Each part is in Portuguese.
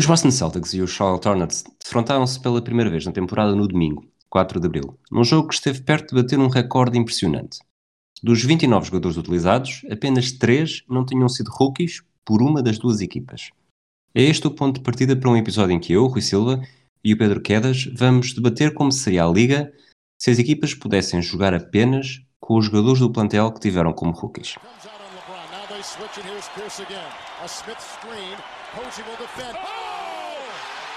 Os Boston Celtics e os Charlotte Hornets defrontaram-se pela primeira vez na temporada no domingo, 4 de abril, num jogo que esteve perto de bater um recorde impressionante. Dos 29 jogadores utilizados, apenas 3 não tinham sido rookies por uma das duas equipas. É este o ponto de partida para um episódio em que eu, Rui Silva, e o Pedro Quedas vamos debater como seria a liga se as equipas pudessem jogar apenas com os jogadores do plantel que tiveram como rookies.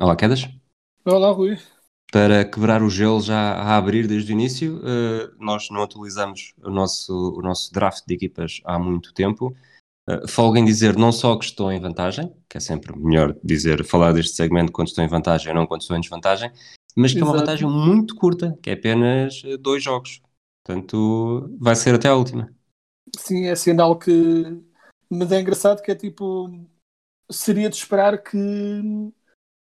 Olá, Quedas. Olá, Rui para quebrar o gelo já a abrir desde o início. Uh, nós não atualizamos o nosso, o nosso draft de equipas há muito tempo. Uh, folgo em dizer não só que estou em vantagem, que é sempre melhor dizer, falar deste segmento quando estou em vantagem e não quando estou em desvantagem, mas que Exato. é uma vantagem muito curta, que é apenas dois jogos. Portanto, vai ser até a última. Sim, é sinal que. Mas é engraçado que é tipo. Seria de esperar que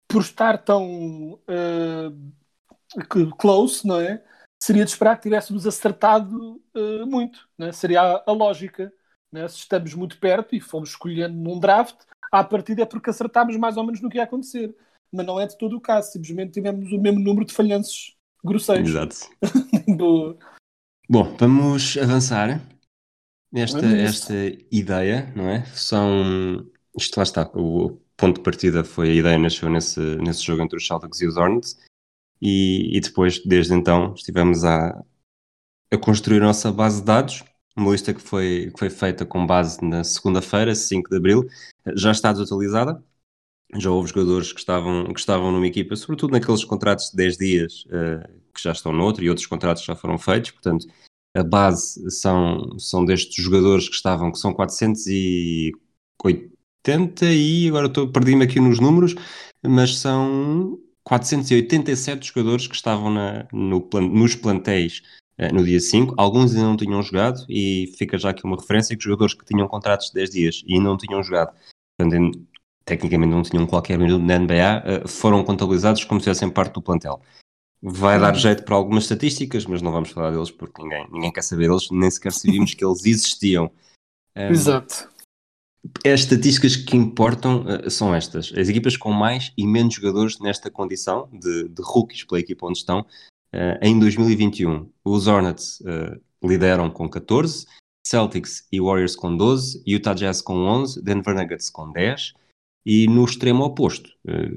por estar tão uh, close, não é? Seria de esperar que tivéssemos acertado uh, muito, é? seria a, a lógica. É? Se estamos muito perto e fomos escolhendo num draft, à partida é porque acertámos mais ou menos no que ia acontecer. Mas não é de todo o caso, simplesmente tivemos o mesmo número de falhanços grosseiros. Exato. Bom, vamos avançar. Esta, esta ideia, não é? São. Isto lá está, o ponto de partida foi a ideia nasceu nesse, nesse jogo entre os Celtics e os Hornets. E, e depois, desde então, estivemos a, a construir a nossa base de dados, uma lista que foi, que foi feita com base na segunda-feira, 5 de Abril, já está desatualizada, já houve jogadores que estavam, que estavam numa equipa, sobretudo naqueles contratos de 10 dias uh, que já estão noutro e outros contratos que já foram feitos, portanto a base são, são destes jogadores que estavam, que são 480 80 e agora estou perdi-me aqui nos números, mas são 487 jogadores que estavam na, no, nos plantéis uh, no dia 5. Alguns ainda não tinham jogado e fica já aqui uma referência que os jogadores que tinham contratos de 10 dias e não tinham jogado, portanto, tecnicamente não tinham qualquer minuto na NBA, eh, foram contabilizados como se fossem parte do plantel. Vai dar uhum. jeito para algumas estatísticas, mas não vamos falar deles porque ninguém, ninguém quer saber deles, nem sequer sabíamos que eles existiam. Um, Exato. As estatísticas que importam uh, são estas. As equipas com mais e menos jogadores nesta condição de, de rookies pela equipa onde estão, uh, em 2021, os Hornets uh, lideram com 14, Celtics e Warriors com 12, Utah Jazz com 11, Denver Nuggets com 10, e no extremo oposto,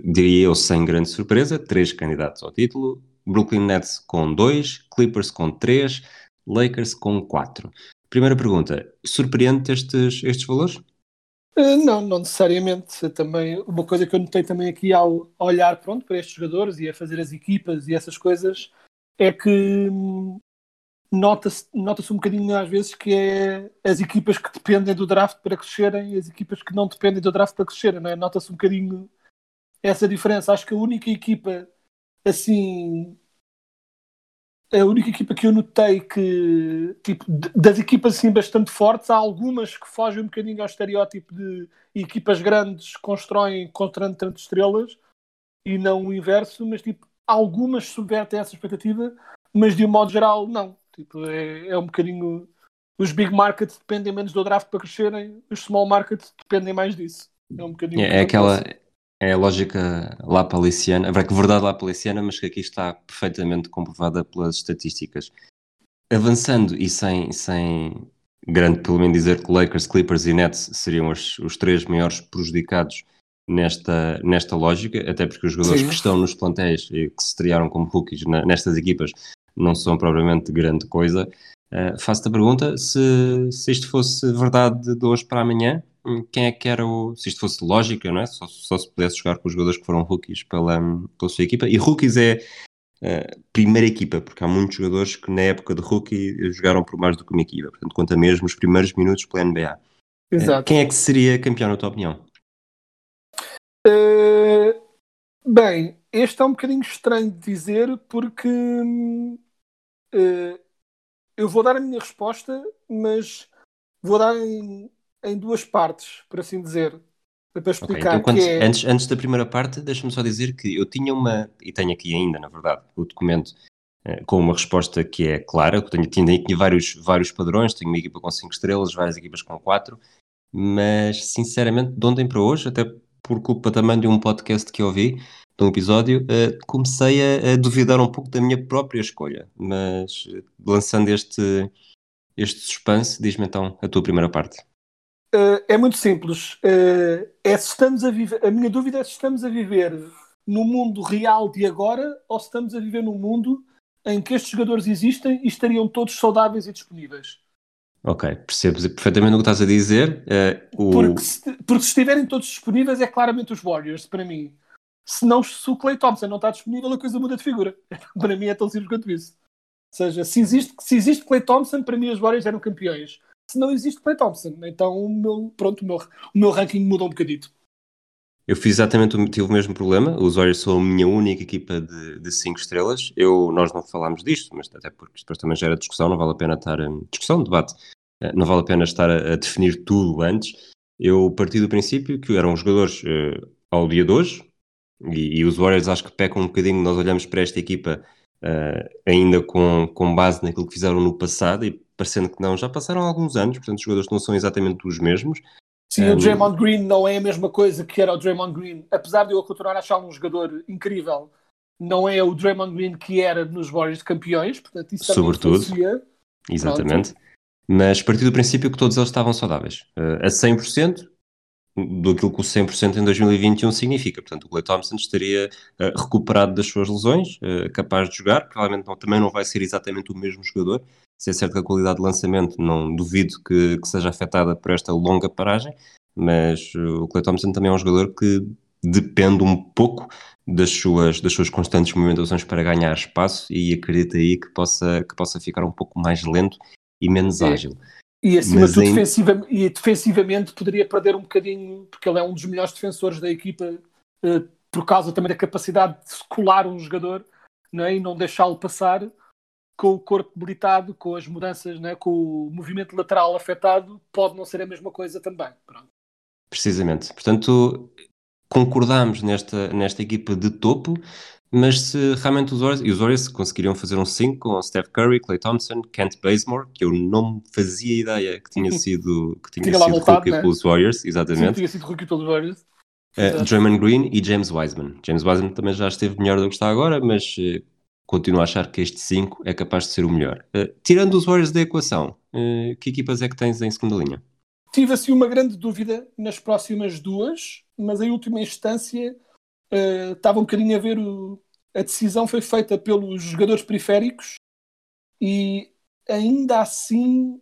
diria eu sem grande surpresa, três candidatos ao título, Brooklyn Nets com 2, Clippers com 3, Lakers com 4. Primeira pergunta, surpreende estes, estes valores? Eh, não, não necessariamente. Também, uma coisa que eu notei também aqui ao olhar pronto, para estes jogadores e a fazer as equipas e essas coisas é que hum, nota-se nota um bocadinho às vezes que é as equipas que dependem do draft para crescerem e as equipas que não dependem do draft para crescerem, não é? Nota-se um bocadinho essa diferença. Acho que a única equipa assim a única equipa que eu notei que, tipo, das equipas assim bastante fortes, há algumas que fogem um bocadinho ao estereótipo de equipas grandes constroem contra tantas estrelas e não o inverso, mas tipo, algumas subvertem essa expectativa, mas de um modo geral, não. Tipo, é, é um bocadinho. Os big markets dependem menos do draft para crescerem, os small markets dependem mais disso. É um bocadinho. É, é aquela. É a lógica lá paliciana, é verdade lá paliciana, mas que aqui está perfeitamente comprovada pelas estatísticas. Avançando e sem, sem grande pelo menos dizer que Lakers, Clippers e Nets seriam os, os três maiores prejudicados nesta, nesta lógica, até porque os jogadores Sim. que estão nos plantéis e que se estrearam como rookies na, nestas equipas não são propriamente grande coisa. Uh, Faço-te a pergunta se, se isto fosse verdade de hoje para amanhã, quem é que era o. Se isto fosse lógica, não é? Só, só se pudesse jogar com os jogadores que foram rookies pela, pela sua equipa. E rookies é a uh, primeira equipa, porque há muitos jogadores que na época de rookie jogaram por mais do que uma equipa. Portanto, conta mesmo os primeiros minutos pela NBA. Exato. Quem é que seria campeão, na tua opinião? Uh, bem, este é um bocadinho estranho de dizer porque uh, eu vou dar a minha resposta, mas vou dar em, em duas partes, por assim dizer. Para explicar. Okay, então, é... antes, antes da primeira parte, deixa-me só dizer que eu tinha uma, e tenho aqui ainda, na verdade, o documento uh, com uma resposta que é clara. Eu tenho, tinha, tinha vários, vários padrões, tenho uma equipa com 5 estrelas, várias equipas com 4, mas sinceramente, de ontem para hoje, até por culpa também de um podcast que eu ouvi, de um episódio, uh, comecei a, a, duvidar um pouco da minha própria escolha. Mas uh, lançando este, este suspense, diz-me então a tua primeira parte. Uh, é muito simples. é se estamos a viver. A minha dúvida é se estamos a viver no mundo real de agora ou se estamos a viver num mundo em que estes jogadores existem e estariam todos saudáveis e disponíveis. Ok, percebo perfeitamente o que estás a dizer. Uh, o... porque, se, porque, se, estiverem todos disponíveis, é claramente os Warriors, para mim. Se, não, se o Clay Thompson não está disponível, a coisa muda de figura. para mim é tão simples quanto isso. Ou seja, se existe, se existe Clay Thompson, para mim os Warriors eram campeões. Se não existe Clay Thompson, então o meu, pronto, o meu, o meu ranking muda um bocadito. Eu fiz exatamente o, tive o mesmo problema. Os Warriors são a minha única equipa de 5 estrelas. Eu, nós não falámos disto, mas até porque depois também gera discussão, não vale a pena estar. Um, discussão, debate. Uh, não vale a pena estar a, a, definir tudo antes. Eu parti do princípio que eram jogadores uh, ao dia de hoje, e, e, os Warriors acho que pecam um bocadinho. Nós olhamos para esta equipa uh, ainda com, com base naquilo que fizeram no passado, e parecendo que não, já passaram alguns anos, portanto, os jogadores não são exatamente os mesmos. Sim, um... o Draymond Green não é a mesma coisa que era o Draymond Green. Apesar de eu continuar a achar um jogador incrível, não é o Draymond Green que era nos Warriors de campeões. Portanto, isso Sobretudo. Exatamente. Pronto. Mas partir do princípio que todos eles estavam saudáveis. Uh, a 100% do que o 100% em 2021 significa. Portanto, o Clay Thompson estaria uh, recuperado das suas lesões, uh, capaz de jogar. Provavelmente não, também não vai ser exatamente o mesmo jogador, se é certo que a qualidade de lançamento não duvido que, que seja afetada por esta longa paragem, mas uh, o Clay Thompson também é um jogador que depende um pouco das suas, das suas constantes movimentações para ganhar espaço e acredito aí que possa, que possa ficar um pouco mais lento e menos é. ágil. E acima de tudo, em... defensiva, e defensivamente poderia perder um bocadinho, porque ele é um dos melhores defensores da equipa, uh, por causa também da capacidade de colar um jogador não é? e não deixá-lo passar com o corpo debilitado, com as mudanças, né, com o movimento lateral afetado, pode não ser a mesma coisa também. Pronto. Precisamente. Portanto, concordamos nesta, nesta equipa de topo, mas se realmente os Warriors, e os Warriors conseguiriam fazer um 5 com Steph Curry, Clay Thompson, Kent Bazemore, que eu não fazia ideia que tinha sido, que tinha, tinha sido voltado, rookie né? pelos Warriors, exatamente. Sim, tinha sido rookie pelos Warriors. Uh, Draymond Green e James Wiseman. James Wiseman também já esteve melhor do que está agora, mas uh, continuo a achar que este 5 é capaz de ser o melhor. Uh, tirando os Warriors da equação, uh, que equipas é que tens em segunda linha? Tive assim uma grande dúvida nas próximas duas, mas em última instância uh, estava um bocadinho a ver o, a decisão foi feita pelos jogadores periféricos e ainda assim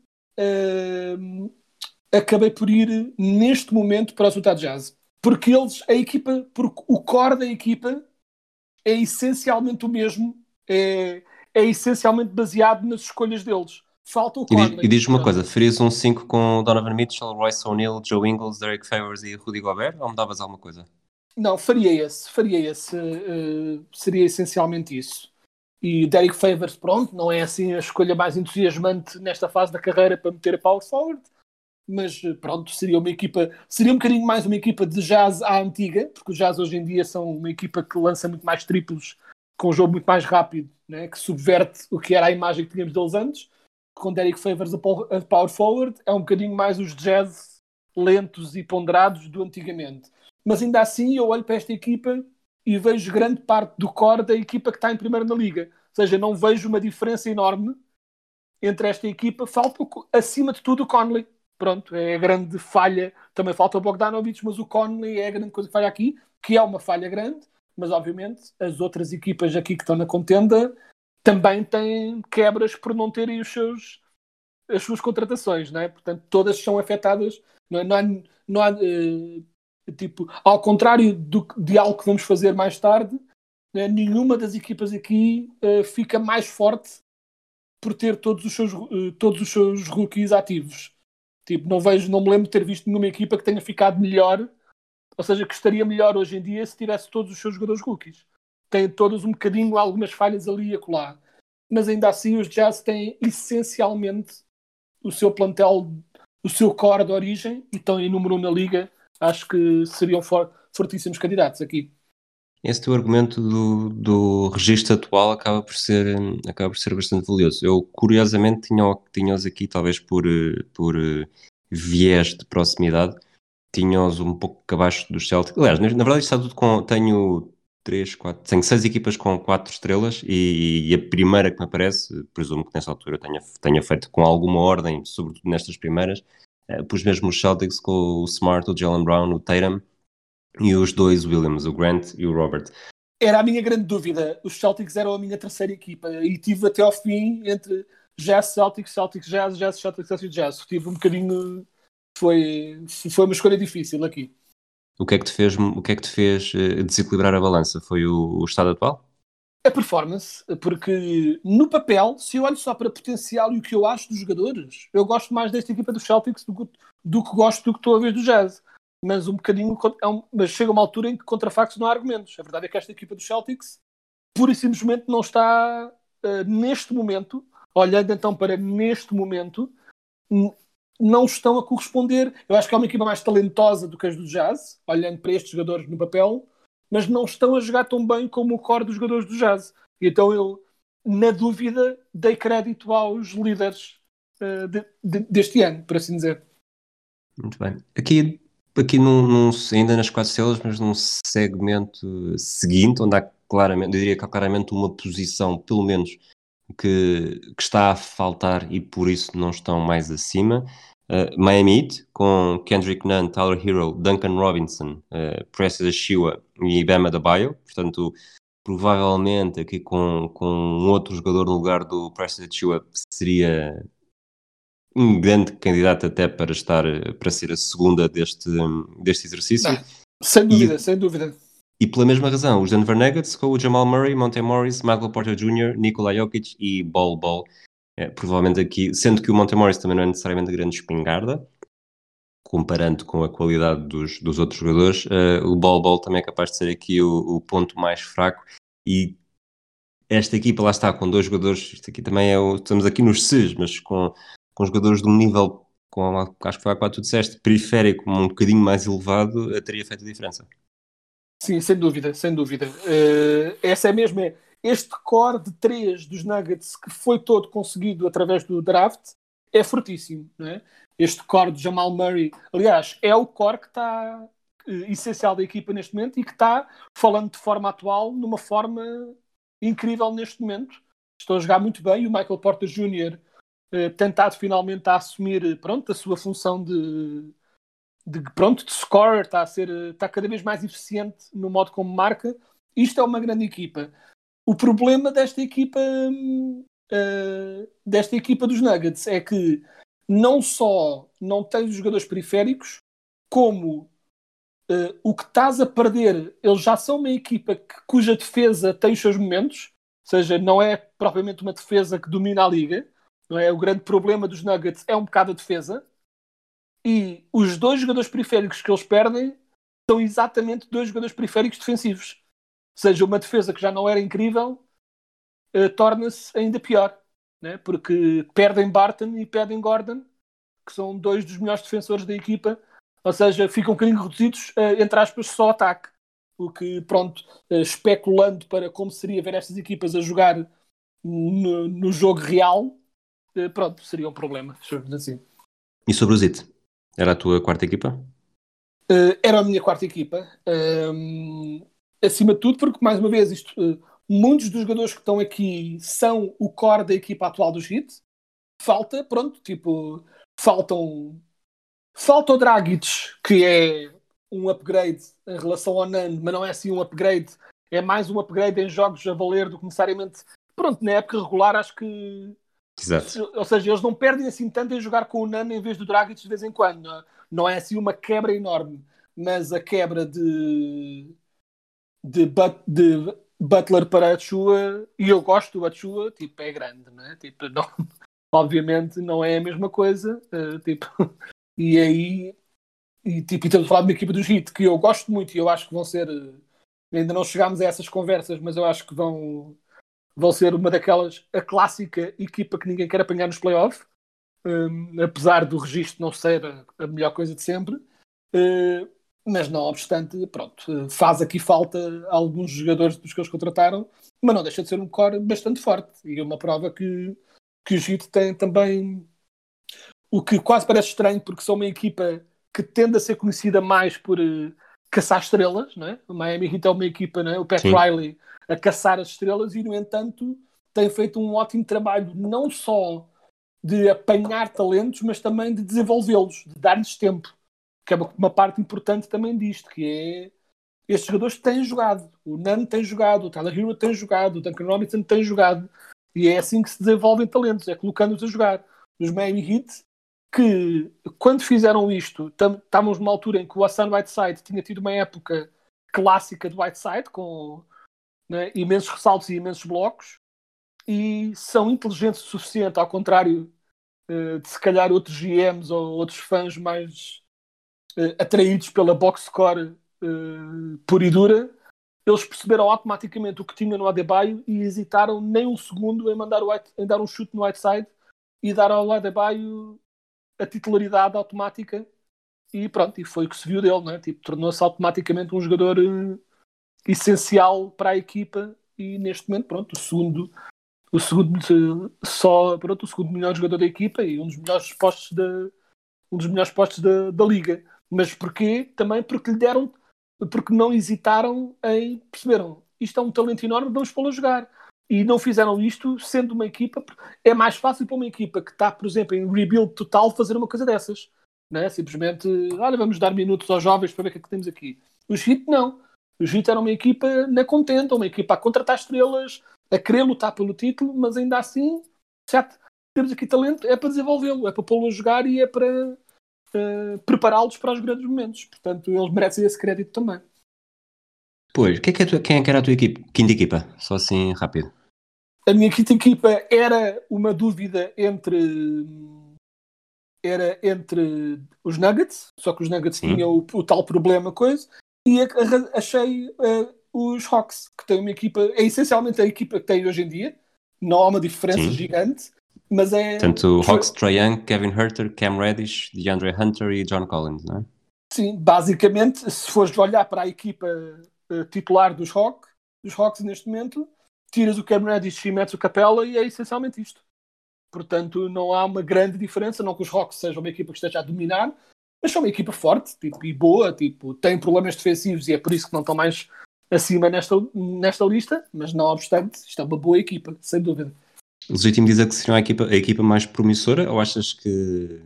acabei por ir neste momento para o Utah Jazz. Porque eles, a equipa, porque o core da equipa é essencialmente o mesmo é, é essencialmente baseado nas escolhas deles. Falta o Conley. E, diz me uma coisa, farias um 5 com Donovan Mitchell, Royce O'Neal, Joe Ingles, Derek Favors e Rudy Gobert ou mudavas alguma coisa? Não, faria esse, faria esse. Uh, seria essencialmente isso. E Derek Favors, pronto, não é assim a escolha mais entusiasmante nesta fase da carreira para meter a power forward, mas eh, pronto, seria uma equipa, seria um bocadinho mais uma equipa de jazz à antiga, porque os jazz hoje em dia são uma equipa que lança muito mais triplos com um jogo muito mais rápido, né, que subverte o que era a imagem que tínhamos deles antes, com Derek Favors a power forward, é um bocadinho mais os jazz lentos e ponderados do antigamente. Mas ainda assim eu olho para esta equipa e vejo grande parte do core da equipa que está em primeiro na liga. Ou seja, não vejo uma diferença enorme entre esta equipa. Falta, acima de tudo, o Conley. Pronto, é a grande falha. Também falta o Bogdanovich, mas o Conley é a grande coisa que falha aqui, que é uma falha grande mas obviamente as outras equipas aqui que estão na contenda também têm quebras por não terem os seus, as suas contratações, não é? Portanto, todas são afetadas. Não, é? não há, não há uh, tipo, ao contrário do, de algo que vamos fazer mais tarde, é? nenhuma das equipas aqui uh, fica mais forte por ter todos os seus, uh, todos os seus rookies ativos. Tipo, não vejo, não me lembro de ter visto nenhuma equipa que tenha ficado melhor, ou seja, que estaria melhor hoje em dia se tivesse todos os seus jogadores rookies. Tem todos um bocadinho, algumas falhas ali e acolá. Mas ainda assim os Jazz têm essencialmente o seu plantel, o seu core de origem e estão em número 1 na liga. Acho que seriam for, fortíssimos candidatos aqui. Esse teu argumento do, do registro atual acaba por ser, acaba por ser bastante valioso. Eu, curiosamente, tinha-os tinha aqui, talvez por, por viés de proximidade, tinha-os um pouco abaixo dos Celtics. Aliás, na, na verdade, está tudo com. Tenho três, quatro, tenho seis equipas com quatro estrelas e, e, a primeira que me aparece, presumo que nessa altura tenha, tenha feito com alguma ordem, sobretudo nestas primeiras, uh, pus mesmo os Celtics com o Smart, o Jalen Brown, o Tatum e os dois Williams, o Grant e o Robert. Era a minha grande dúvida. Os Celtics eram a minha terceira equipa e tive até ao fim entre Jazz, Celtics, Celtics, Jazz, Jazz, Celtics, Celtics, Jazz. Tive um bocadinho. Foi, foi uma escolha difícil aqui. O que é que te fez, o que é que te fez eh, desequilibrar a balança? Foi o, o estado atual? A performance, porque no papel, se eu olho só para potencial e o que eu acho dos jogadores, eu gosto mais desta equipa dos Celtics do que, do que gosto do que estou a ver do Jazz mas um bocadinho. É um, mas chega uma altura em que contra factos não há argumentos. A verdade é que esta equipa dos Celtics, pura e simplesmente, não está uh, neste momento, olhando então para neste momento, não estão a corresponder. Eu acho que é uma equipa mais talentosa do que as do Jazz, olhando para estes jogadores no papel, mas não estão a jogar tão bem como o core dos jogadores do Jazz. Então eu, na dúvida, dei crédito aos líderes uh, de, de, deste ano, por assim dizer. Muito bem. Aqui aqui num, num, ainda nas quatro estrelas, mas num segmento seguinte, onde há claramente, eu diria que há claramente uma posição, pelo menos, que, que está a faltar e por isso não estão mais acima. Uh, Miami Heat, com Kendrick Nunn, Tyler Hero, Duncan Robinson, uh, Precious Achua e Bama Bio. Portanto, provavelmente aqui com, com um outro jogador no lugar do Precious Achua seria um grande candidato até para estar para ser a segunda deste, deste exercício. Não, sem dúvida, e, sem dúvida. E pela mesma razão, os Denver Nuggets com o Jamal Murray, Monte Morris, Michael Porter Jr., Nikola Jokic e Ball Ball. É, provavelmente aqui, sendo que o Monte Morris também não é necessariamente grande espingarda, comparando com a qualidade dos, dos outros jogadores, uh, o Ball Ball também é capaz de ser aqui o, o ponto mais fraco e esta equipa lá está com dois jogadores, isto aqui também é o, estamos aqui nos Cs, mas com com jogadores de um nível, com, acho que foi a qual tu disseste, periférico, um bocadinho mais elevado, eh, teria feito a diferença. Sim, sem dúvida, sem dúvida. Uh, essa é mesmo, é, este core de três dos Nuggets que foi todo conseguido através do draft é fortíssimo, não é? Este core de Jamal Murray, aliás, é o core que está uh, essencial da equipa neste momento e que está, falando de forma atual, numa forma incrível neste momento. Estão a jogar muito bem e o Michael Porter Jr. Eh, tentado finalmente a assumir pronto, a sua função de, de pronto, de scorer, está, a ser, está cada vez mais eficiente no modo como marca. Isto é uma grande equipa. O problema desta equipa uh, desta equipa dos Nuggets é que não só não tem os jogadores periféricos, como uh, o que estás a perder, eles já são uma equipa que, cuja defesa tem os seus momentos, ou seja, não é propriamente uma defesa que domina a liga, não é? O grande problema dos Nuggets é um bocado a defesa. E os dois jogadores periféricos que eles perdem são exatamente dois jogadores periféricos defensivos. Ou seja, uma defesa que já não era incrível uh, torna-se ainda pior. Né? Porque perdem Barton e perdem Gordon, que são dois dos melhores defensores da equipa. Ou seja, ficam um bocadinho reduzidos, uh, entre aspas, só ataque. O que, pronto, uh, especulando para como seria ver estas equipas a jogar no, no jogo real, pronto, seria um problema, assim. E sobre o ZIT? Era a tua quarta equipa? Uh, era a minha quarta equipa. Um, acima de tudo, porque, mais uma vez, isto, uh, muitos dos jogadores que estão aqui são o core da equipa atual dos Heat. Falta, pronto, tipo, faltam. Falta o Dragic, que é um upgrade em relação ao Nan, mas não é assim um upgrade, é mais um upgrade em jogos a valer do que necessariamente. Pronto, na época regular, acho que Exato. Ou seja, eles não perdem assim tanto em jogar com o Nano em vez do Dragic de vez em quando. Não, é assim uma quebra enorme, mas a quebra de, de, de Butler para a Chua, e eu gosto do Achua, tipo, é grande, não é? Tipo, não, obviamente não é a mesma coisa, uh, tipo, E aí, e, tipo, e estamos a falar de uma equipa do Heat que eu gosto muito e eu acho que vão ser. Ainda não chegámos a essas conversas, mas eu acho que vão, vão ser uma daquelas, a clássica equipa que ninguém quer apanhar nos playoffs, um, apesar do registro não ser a, a melhor coisa de sempre. Uh, mas não obstante, pronto, faz aqui falta alguns jogadores dos que eles contrataram, mas não deixa de ser um core bastante forte e é uma prova que, que o Heat tem também o que quase parece estranho porque são uma equipa que tende a ser conhecida mais por uh, caçar estrelas, não é? O Miami Heat é uma equipa, não é? o Pat Sim. Riley a caçar as estrelas e no entanto tem feito um ótimo trabalho não só de apanhar talentos, mas também de desenvolvê-los, de dar-lhes tempo que é uma, parte importante também disto, que é estes jogadores têm jogado. O Nan tem jogado, o Tyler Hero tem jogado, o Duncan Robinson tem jogado. E é assim que se desenvolvem talentos, é colocando-os a jogar. Os Miami Heat, que quando fizeram isto, estávamos numa altura em que o Hassan Whiteside tinha tido uma época clássica do Whiteside, com né, imensos ressaltos e imensos blocos, e são inteligentes o suficiente, ao contrário uh, de se calhar outros GMs ou outros fãs mais uh, atraídos pela box score uh, pura e dura, eles perceberam automaticamente o que tinha no Adebayo e hesitaram nem um segundo em, mandar o em dar um chute no Whiteside e dar ao Adebayo a titularidade automática e pronto, e foi o que se viu dele, né? tipo, tornou-se automaticamente um jogador uh, essencial para a equipa e neste momento, pronto, o segundo o segundo só, pronto, o segundo melhor jogador da equipa e um dos melhores postos da um dos melhores postos da, da liga. Mas porquê? Também porque lhe deram, porque não hesitaram em perceberam isto é um talento enorme, vamos pô-lo a jogar. E não fizeram isto sendo uma equipa. É mais fácil para uma equipa que está, por exemplo, em rebuild total fazer uma coisa dessas. Né? Simplesmente, olha, vamos dar minutos aos jovens para ver o que é que temos aqui. Os Heat não. Os Heat era uma equipa na contenta, uma equipa a contratar estrelas, a querer lutar pelo título, mas ainda assim, certo? Temos aqui talento, é para desenvolvê-lo, é para pô-lo a jogar e é para uh, prepará-los para os grandes momentos. Portanto, eles merecem esse crédito também. Pois, quem é que, é tua, quem é que era a tua equipe? Quinta equipa? Só assim rápido. A minha quinta equipa era uma dúvida entre era entre os Nuggets, só que os Nuggets Sim. tinham o, o, tal problema coisa, e achei uh, os Hawks, que têm uma equipa, é essencialmente a equipa que tem hoje em dia, não há uma diferença Sim. gigante, mas é. Portanto, Hawks, Trae Young, Kevin Herter, Cam Reddish, DeAndre Hunter e John Collins, não é? Sim, basicamente, se fores olhar para a equipa uh, titular dos Hawks, dos Hawks neste momento, tiras o Cam Reddish e metes o Capella e é essencialmente isto. Portanto, não há uma grande diferença, não que os Hawks sejam uma equipa que esteja a dominar, mas são uma equipa forte tipo, e boa, tipo, tem problemas defensivos e é por isso que não estão mais acima nesta, nesta lista, mas não obstante, isto é uma boa equipa, sem dúvida legítimo dizer que seriam a equipa, a equipa mais promissora ou achas que,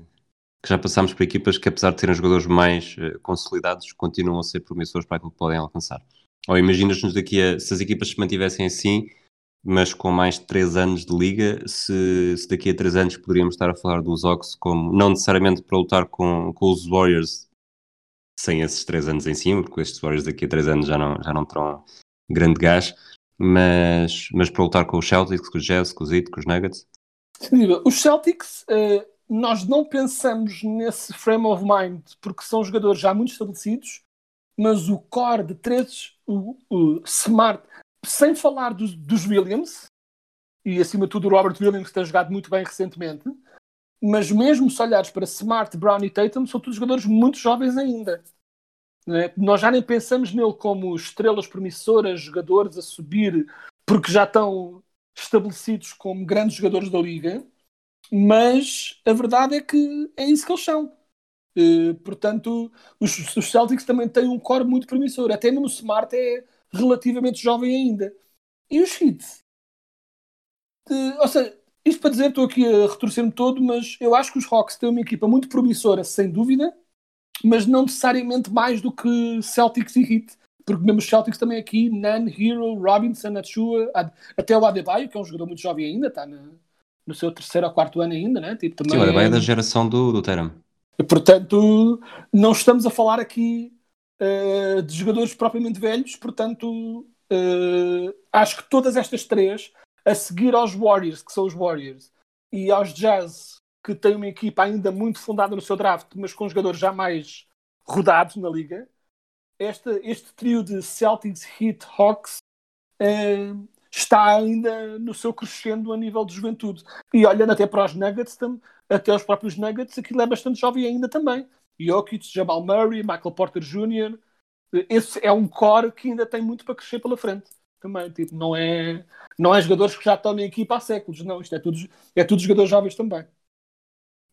que já passámos por equipas que, apesar de terem jogadores mais uh, consolidados, continuam a ser promissores para aquilo que podem alcançar? Ou imaginas-nos daqui a se as equipas se mantivessem assim, mas com mais de 3 anos de liga, se, se, daqui a 3 anos poderíamos estar a falar dos Ox como não necessariamente para lutar com, com os Warriors sem esses 3 anos em cima, porque estes Warriors daqui a 3 anos já não, já não terão grande gás, mas, mas para lutar com os Celtics, com os Jazz, com os Heat, com os Nuggets? Os Celtics, uh, nós não pensamos nesse frame of mind porque são jogadores já muito estabelecidos, mas o core de três, o, o Smart, sem falar dos, Williams, e acima de tudo o Robert Williams que tem jogado muito bem recentemente, mas mesmo se olhares para Smart, Brown e Tatum, são todos jogadores muito jovens ainda. Né? Nós já nem pensamos nele como estrelas promissoras, jogadores a subir, porque já estão estabelecidos como grandes jogadores da liga, mas a verdade é que é isso que eles são. Uh, portanto, os, os, Celtics também têm um core muito promissor. Até mesmo o Smart é relativamente jovem ainda. E os Heat? Uh, ou seja, isto para dizer, estou aqui a retorcer-me todo, mas eu acho que os Hawks têm uma equipa muito promissora, sem dúvida mas não necessariamente mais do que Celtics e Heat. Porque mesmo os Celtics também aqui, Nan, Hero, Robinson, Achua, até o Adebayo, que é um jogador muito jovem ainda, está no, no seu terceiro ou quarto ano ainda, né? Tipo, também Sim, o Adebayo é da geração do, do Teram. Portanto, não estamos a falar aqui uh, de jogadores propriamente velhos, portanto, uh, acho que todas estas três, a seguir aos Warriors, que são os Warriors, e aos Jazz, que tem uma equipa ainda muito fundada no seu draft, mas com jogadores já mais rodados na liga. Este, este trio de Celtics, Heat, Hawks eh, está ainda no seu crescendo a nível de juventude. E olhando até para os Nuggets, até os próprios Nuggets, aquilo é bastante jovem ainda também. Jokic, Jamal Murray, Michael Porter Jr. Esse é um core que ainda tem muito para crescer pela frente. Também, tipo, não é, não é jogadores que já estão na equipa há séculos, não. Isto é tudo, é tudo jogadores jovens também.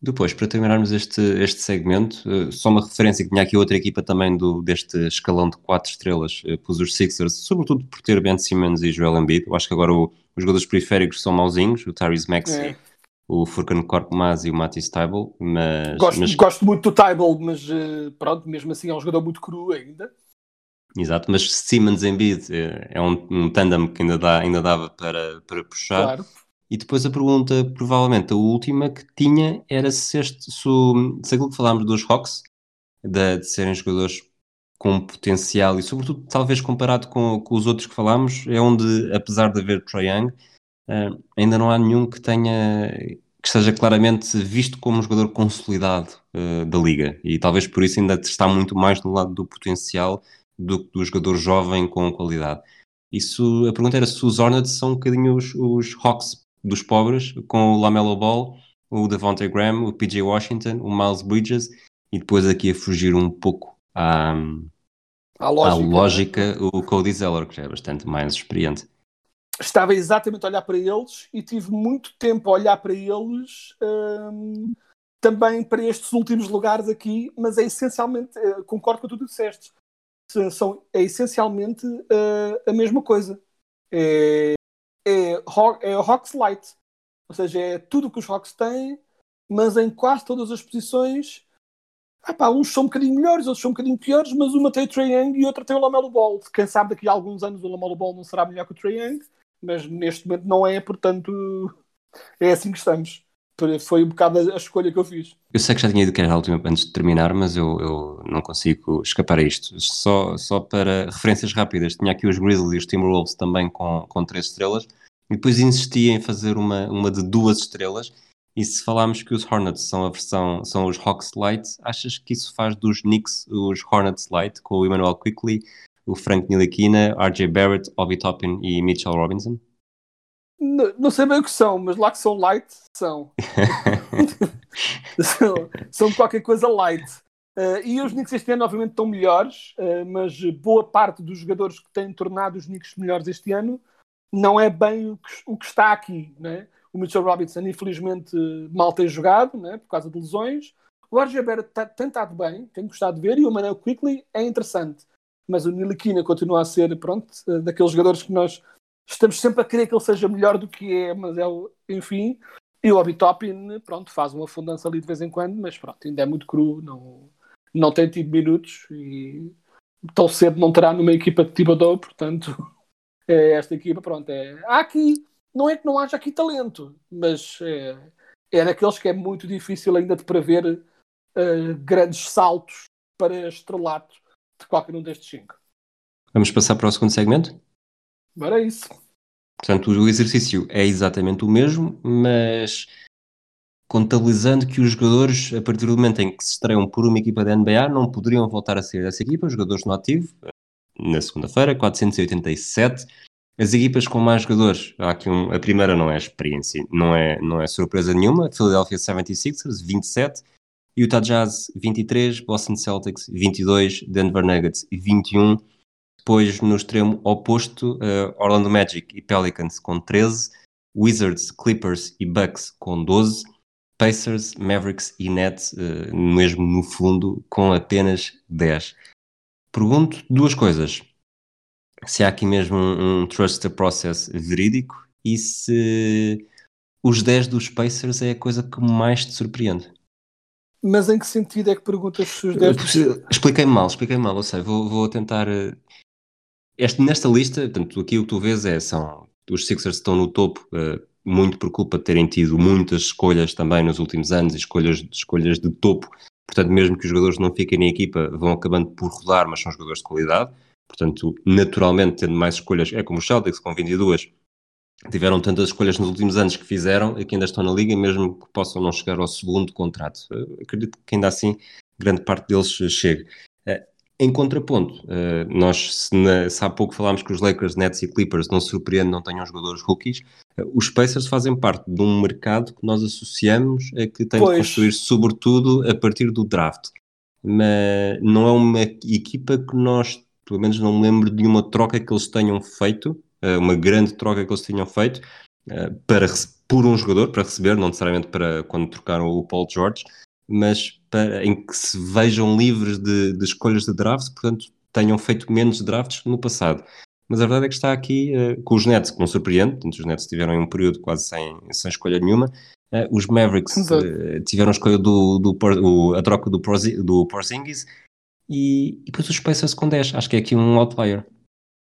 Depois, para terminarmos este, este segmento, uh, só uma referência que tinha aqui outra equipa também do, deste escalão de quatro estrelas, uh, pus os Sixers, sobretudo por ter Ben Simmons e Joel Embiid. Eu acho que agora o, os jogadores periféricos são mauzinhos, o Tyrese Maxey, é. O Furkan Korkmaz e o Matisse Tybal, mas gosto, mas... gosto muito do Tybal, mas uh, pronto, mesmo assim é um jogador muito cru ainda. Exato, mas Simmons Embiid é, é um, um tandem que ainda, dá, ainda dava para, para puxar. Claro. E depois a pergunta, provavelmente a última que tinha, era se, este, se, se aquilo que falámos dos Hawks, de, de serem jogadores com potencial e sobretudo talvez comparado com, com os outros que falámos, é onde, apesar de haver Trae Young, uh, ainda não há nenhum que tenha que esteja claramente visto como um jogador consolidado uh, da liga e talvez por isso ainda está muito mais do lado do potencial do que do jogador jovem com qualidade. Isso, a pergunta era se os Hornets são um bocadinho os, os Hawks dos pobres, com o Lamelo Ball, o Devontae Graham, o PJ Washington, o Miles Bridges, e depois aqui a fugir um pouco à, à lógica, à lógica né? o Cody Zeller, que já é bastante mais experiente. Estava exatamente a olhar para eles e tive muito tempo a olhar para eles hum, também para estes últimos lugares aqui, mas é essencialmente, eh, concordo com tudo que disseste, são, é essencialmente uh, a mesma coisa. É, é, é o Hawks Light. Ou seja, é tudo que os Hawks têm, mas em quase todas as posições. Epá, uns são um bocadinho melhores, outros são um bocadinho piores, mas uma tem o Trae Young e outra tem o Lamelo Ball. Quem sabe daqui a alguns anos o Lamelo Ball não será melhor que o Trae Young, mas neste momento não é, portanto é assim que estamos. Foi um bocado a escolha que eu fiz. Eu sei que já tinha ido que era a última antes de terminar, mas eu, eu não consigo escapar a isto. Só, só para referências rápidas, tinha aqui os Grizzlies e os Timberwolves também com, com três estrelas, e depois insisti em fazer uma, uma de duas estrelas. E se falarmos que os Hornets são a versão, são os Hawks Light, achas que isso faz dos Knicks os Hornets Light, com o Emmanuel Quickly, o Frank Ntilikina, RJ Barrett, Obi Toppin e Mitchell Robinson? Não, não, sei bem o que são, mas lá que são light, são. são, são, qualquer coisa light. Uh, e os Knicks este ano, obviamente, estão melhores, uh, mas boa parte dos jogadores que têm tornado os Knicks melhores este ano não é bem o que, o que está aqui. Né? O Mitchell Robinson, infelizmente, mal tem jogado né? por causa de lesões. O RJ Barrett tá, tem estado bem, tenho gostado de ver, e o Manuel Quickly é interessante. Mas o Niliquina continua a ser, pronto, uh, daqueles jogadores que nós estamos sempre a querer que ele seja melhor do que é, mas é o, enfim. E o Obi Toppin, pronto, faz uma fundança ali de vez em quando, mas pronto, ainda é muito cru, não, não tem tido minutos e tão cedo não terá numa equipa de Thibodeau, portanto, é esta equipa, pronto, é. Há aqui, não é que não haja aqui talento, mas é, é daqueles que é muito difícil ainda de prever uh, grandes saltos para estrelato de qualquer um destes cinco. Vamos passar para o segundo segmento? Bora isso. Portanto, o exercício é exatamente o mesmo, mas contabilizando que os jogadores, a partir do momento em que se estreiam por uma equipa da NBA, não poderiam voltar a ser dessa equipa, os jogadores no ativo, na segunda-feira, 487. As equipas com mais jogadores, há aqui um, a primeira não é experiência, não é, não é surpresa nenhuma, Philadelphia 76ers, 27, Utah Jazz, 23, Boston Celtics, 22, Denver Nuggets, 21, depois, no extremo oposto, uh, Orlando Magic e Pelicans com 13, Wizards, Clippers e Bucks com 12, Pacers, Mavericks e Nets, uh, mesmo no fundo, com apenas 10. Pergunto duas coisas. Se há aqui mesmo um, um trust process verídico e se os 10 dos Pacers é a coisa que mais te surpreende. Mas em que sentido é que perguntas se os 10 Expliquei mal, expliquei mal, eu sei, vou, vou tentar eh, este, nesta lista, portanto, aqui o que tu vês é, são os Sixers estão no topo, uh, muito por culpa de terem tido muitas escolhas também nos últimos anos, escolhas, escolhas de topo, portanto, mesmo que os jogadores não fiquem na equipa, vão acabando por rodar, mas são jogadores de qualidade, portanto, naturalmente, tendo mais escolhas, é como os Celtics com 22, tiveram tantas escolhas nos últimos anos que fizeram e que ainda estão na liga, mesmo que possam não chegar ao segundo contrato. acredito que ainda assim grande parte deles chegue. Eh, em contraponto, eh, nós, se, na, se há pouco falámos que os Lakers, Nets e Clippers não se surpreendem, não tenham jogadores rookies, eh, os Pacers fazem parte de um mercado que nós associamos a que tem pois. de construir sobretudo a partir do draft. Mas não é uma equipa que nós, pelo menos não me lembro de uma troca que eles tenham feito, uma grande troca que eles tenham feito, para, por um jogador, para receber, não necessariamente para quando trocaram o Paul George, mas para, em que se vejam livres de, de, escolhas de draft, portanto tenham feito menos drafts no passado. Mas a verdade é que está aqui uh, com os Nets, que não surpreende, portanto, os Nets tiveram um período quase sem, sem escolha nenhuma. Uh, os Mavericks uh, tiveram a escolha do, do, do, a troca do, do Porzingis e, e depois os Pacers com 10. Acho que é aqui um outlier.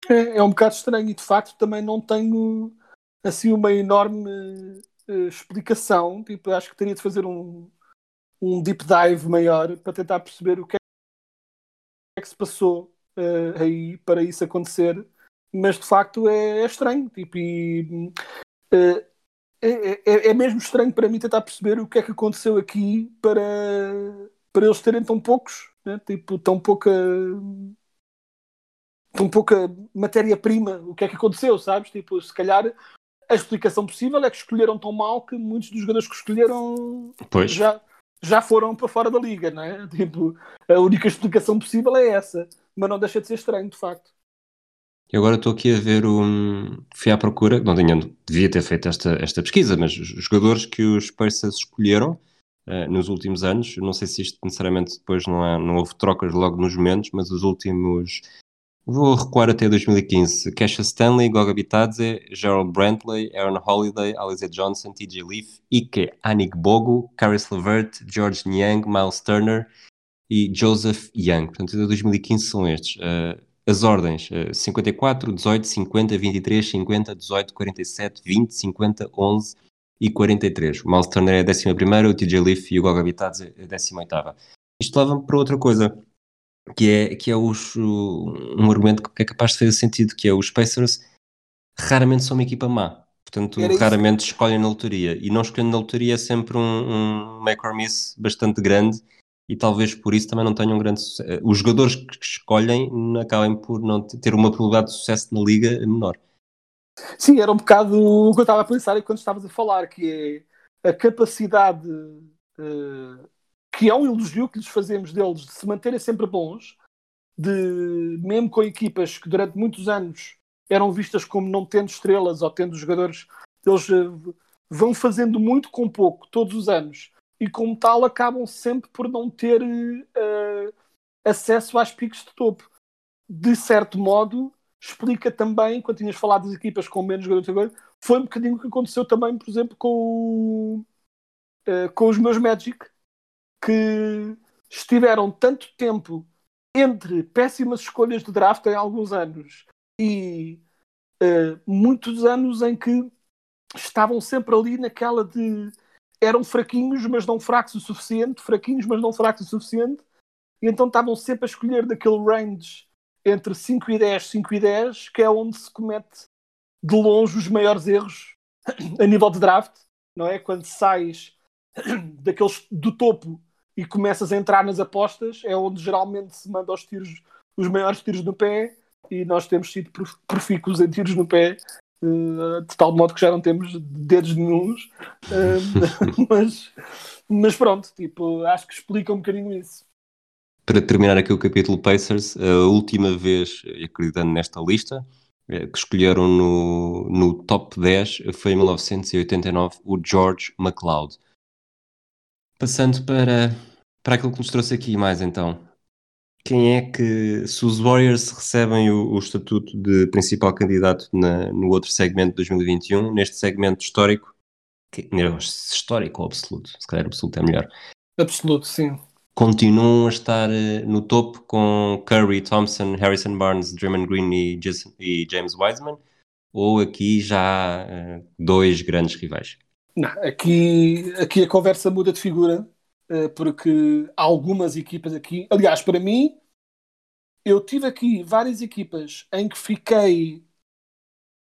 É, é um bocado estranho e de facto também não tenho assim uma enorme explicação. Tipo, acho que teria de fazer um, um deep dive maior para tentar perceber o que é que se passou uh, aí para isso acontecer, mas de facto é, é estranho. Tipo, e, uh, é, é, é, mesmo estranho para mim tentar perceber o que é que aconteceu aqui para, para eles terem tão poucos, né? tipo, tão pouca tão pouca matéria-prima, o que é que aconteceu, sabes? Tipo, se calhar a explicação possível é que escolheram tão mal que muitos dos jogadores que escolheram pois. já já foram para fora da liga, não é? Tipo, a única explicação possível é essa, mas não deixa de ser estranho, de facto. E agora estou aqui a ver um. Fui à procura, não tinha, devia ter feito esta, esta pesquisa, mas os jogadores que os Pacers escolheram uh, nos últimos anos, não sei se isto necessariamente depois não, não houve trocas logo nos momentos, mas os últimos Vou recuar até 2015. Kesha Stanley, Goga Bitadze, Gerald Brantley, Aaron Holiday, Alize Johnson, TJ Leaf, Ike Anik Bogo, Caris LeVert, George Niang, Miles Turner e Joseph Young. Portanto, de 2015 são estes. Uh, as ordens: uh, 54, 18, 50, 23, 50, 18, 47, 20, 50, 11 e 43. O Miles Turner é a 11, o TJ Leaf e o Goga Bitadze a 18. Isto leva-me para outra coisa que é, que é os, um argumento que é capaz de fazer sentido, que é os Pacers raramente são uma equipa má. Portanto, Era raramente isso. escolhem na lotaria. E não escolhendo na lotaria é sempre um, um make or miss bastante grande e talvez por isso também não tenham um grande sucesso. Eh, os jogadores que escolhem acabem por não ter uma probabilidade de sucesso na liga menor. Sim, era um bocado o que eu estava a pensar quando estavas a falar, que é a capacidade uh, que é um elogio que lhes fazemos deles de se manterem sempre bons, de mesmo com equipas que durante muitos anos eram vistas como não tendo estrelas ou tendo jogadores, eles uh, vão fazendo muito com pouco todos os anos e como tal acabam sempre por não ter uh, acesso às picos de topo. De certo modo, explica também, quando tinhas falado das equipas com menos jogadores foi um bocadinho o que aconteceu também, por exemplo, com, uh, com os meus Magic, que estiveram tanto tempo entre péssimas escolhas de draft em alguns anos e uh, muitos anos em que estavam sempre ali naquela de eram fraquinhos, mas não fracos o suficiente, fraquinhos, mas não fracos o suficiente, e então estavam sempre a escolher daquele range entre 5 e 10, 5 e 10, que é onde se comete de longe os maiores erros a nível de draft, não é? Quando sais daqueles do topo e começas a entrar nas apostas, é onde geralmente se manda os tiros, os maiores tiros no pé, e nós temos sido profícuos em tiros no pé, uh, de tal modo que já não temos dedos nenhums. Uh, mas, mas pronto, tipo, acho que explica um bocadinho isso. Para terminar aqui o capítulo Pacers, a última vez, acreditando nesta lista, eh, que escolheram no, no top 10 foi em 1989 o George McLeod. Passando para, para aquilo que nos trouxe aqui mais então. Quem é que, se os Warriors recebem o, o estatuto de principal candidato na, no outro segmento de 2021, neste segmento histórico, que, não, histórico ou absoluto, se calhar absoluto é melhor. Absoluto, sim. Continuam a estar uh, no topo com Curry, Thompson, Harrison Barnes, Draymond Green e, Jason, e James Wiseman, ou aqui já há uh, dois grandes rivais? Não, aqui, aqui a conversa muda de figura, eh, porque há algumas equipas aqui. Aliás, para mim, eu tive aqui várias equipas em que fiquei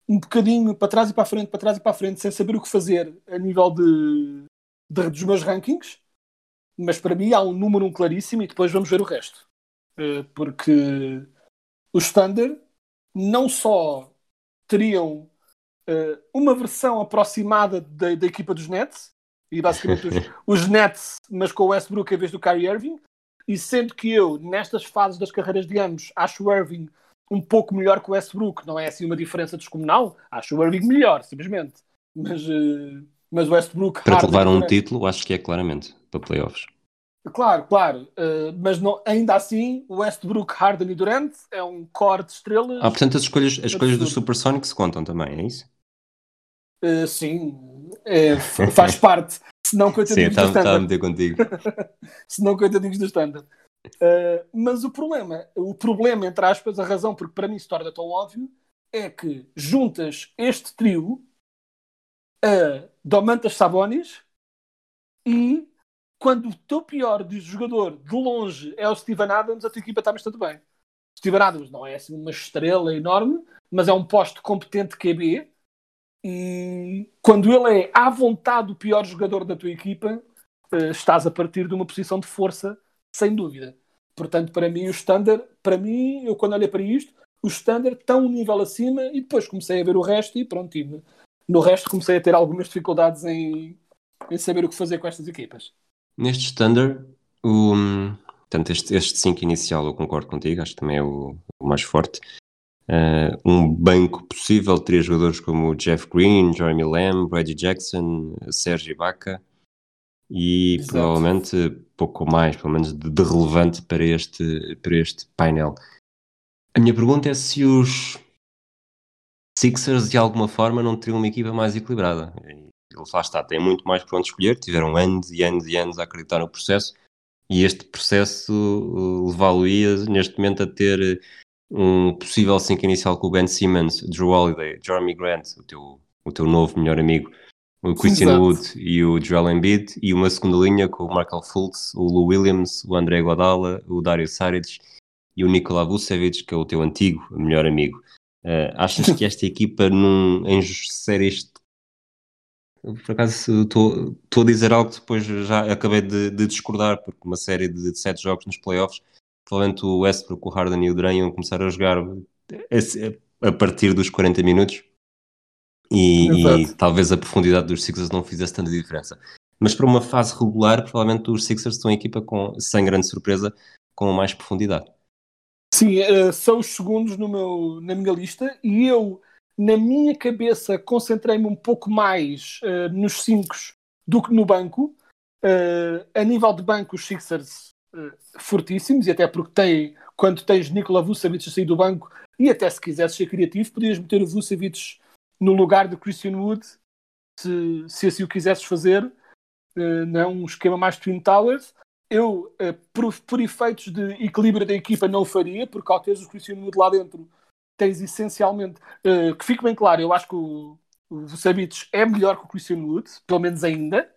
um bocadinho para trás e para a frente, para trás e para a frente, sem saber o que fazer a nível de, de dos meus rankings. Mas para mim há um número um claríssimo e depois vamos ver o resto. Uh, porque os Thunder não só teriam uma versão aproximada da, da, equipa dos Nets, e basicamente os, os, Nets, mas com o Westbrook em vez do Kyrie Irving, e sendo que eu, nestas fases das carreiras de ambos, acho o Irving um pouco melhor que o Westbrook, não é assim uma diferença descomunal, acho o Irving melhor, simplesmente. Mas, uh, mas o Westbrook. Para te levar um título, acho que é claramente para playoffs. Claro, claro, uh, mas não, ainda assim, o Westbrook, Harden e Durant é um core de estrelas. Ah, portanto, as escolhas, as escolhas dos Supersonics contam também, é isso? Uh, sim, é, faz parte. Se não, coitadinhos do Standard. Está a meter contigo. Se não, coitadinhos do Standard. Uh, mas o problema, o problema, entre aspas, a razão porque para mim se torna tão óbvio, é que juntas este trio a Domantas Sabonis e quando o teu pior jogador de longe é o Steven Adams, a tua equipa está bastante bem. Steven Adams não é assim uma estrela enorme, mas é um posto competente QB. E quando ele é à vontade o pior jogador da tua equipa, eh, estás a partir de uma posição de força, sem dúvida. Portanto, para mim, o Standard, para mim, eu quando olhei para isto, o Standard está um nível acima e depois comecei a ver o resto e pronto. E no resto comecei a ter algumas dificuldades em, em saber o que fazer com estas equipas. Neste standard, o, portanto, este, este 5 inicial eu concordo contigo, acho que também é o, o mais forte. Uh, um banco possível teria jogadores como Jeff Green, Jeremy Lamb, Reggie Jackson, Sergi Ibaka e Exato. provavelmente pouco mais, pelo menos de, de, relevante para este, para este painel. A minha pergunta é se os Sixers de alguma forma não teriam uma equipa mais equilibrada eles lá está, têm muito mais para onde escolher, tiveram anos e anos e anos a acreditar no processo e este processo uh, levá-lo-ia neste momento a ter um possível 5 inicial com o Ben Simmons, Drew Holiday, Jeremy Grant, o teu, o teu novo melhor amigo, o Christian Exato. Wood e o Joel Embiid, e uma segunda linha com o Markel Fultz, o Lou Williams, o André Guadala, o Dario Saric e o Nikola Vucevic, que é o teu antigo melhor amigo. Uh, achas que esta equipa, num, em séries por acaso estou a dizer algo que depois já acabei de, de, discordar, porque uma série de, de sete jogos nos playoffs, provavelmente o Westbrook, o Harden e o Durant iam começar a jogar a, a partir dos 40 minutos e, e, talvez a profundidade dos Sixers não fizesse tanta diferença. Mas para uma fase regular, provavelmente os Sixers estão em equipa com, sem grande surpresa, com mais profundidade. Sim, uh, são os segundos no meu, na minha lista e eu na minha cabeça concentrei-me um pouco mais uh, nos 5 do que no banco. Uh, a nível de banco, os Sixers fortíssimos, e até porque tem, quando tens Nikola Vucevic a sair do banco, e até se quisesse ser criativo, podias meter o Vucevic no lugar de Christian Wood, se, se assim o quisesses fazer, uh, não um esquema mais Twin Towers. Eu, por, por, efeitos de equilíbrio da equipa, não o faria, porque ao teres o Christian Wood lá dentro, tens essencialmente. Uh, que fique bem claro, eu acho que o, o Vucevic é melhor que o Christian Wood, pelo menos ainda,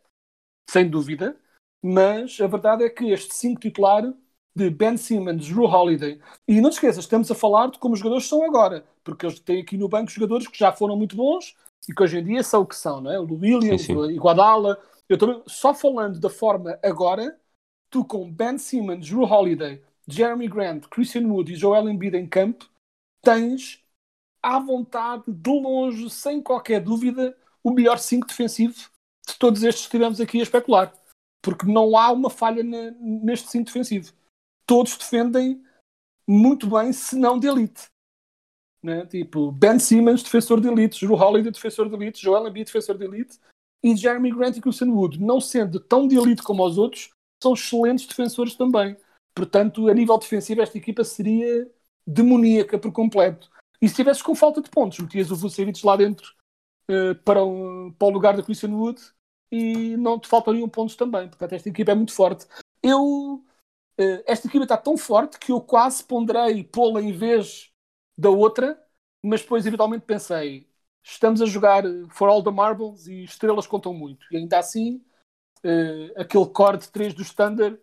sem dúvida. Mas a verdade é que este 5 titular de Ben Simmons, Drew Holiday, e não te esqueças, estamos a falar de como os jogadores são agora, porque eles têm aqui no banco jogadores que já foram muito bons e que hoje em dia são o que são, não é? O Williams, sim, sim. o Iguadala. Eu também, só falando da forma agora, tu com Ben Simmons, Drew Holiday, Jeremy Grant, Christian Wood e Joel Embiid em campo, tens à vontade, de longe, sem qualquer dúvida, o melhor 5 defensivo de todos estes que estivemos aqui a especular. Porque não há uma falha neste 5 defensivo. Todos defendem muito bem, se não de elite. Né? Tipo, Ben Simmons, defensor de elite, Drew Holiday, defensor de elite, Joel Embiid, defensor de elite, e Jeremy Grant e Christian Wood, não sendo tão de elite como os outros, são excelentes defensores também. Portanto, a nível defensivo, esta equipa seria demoníaca por completo. E se estivesses com falta de pontos, metias o Vucevic lá dentro uh, para, um, para o lugar da Christian Wood e não te faltariam pontos também. Portanto, esta equipa é muito forte. Eu, uh, esta equipa está tão forte que eu quase ponderei pô-la em vez da outra, mas depois eventualmente pensei, estamos a jogar For All the Marbles e estrelas contam muito. E ainda assim, uh, aquele core de 3 do Standard,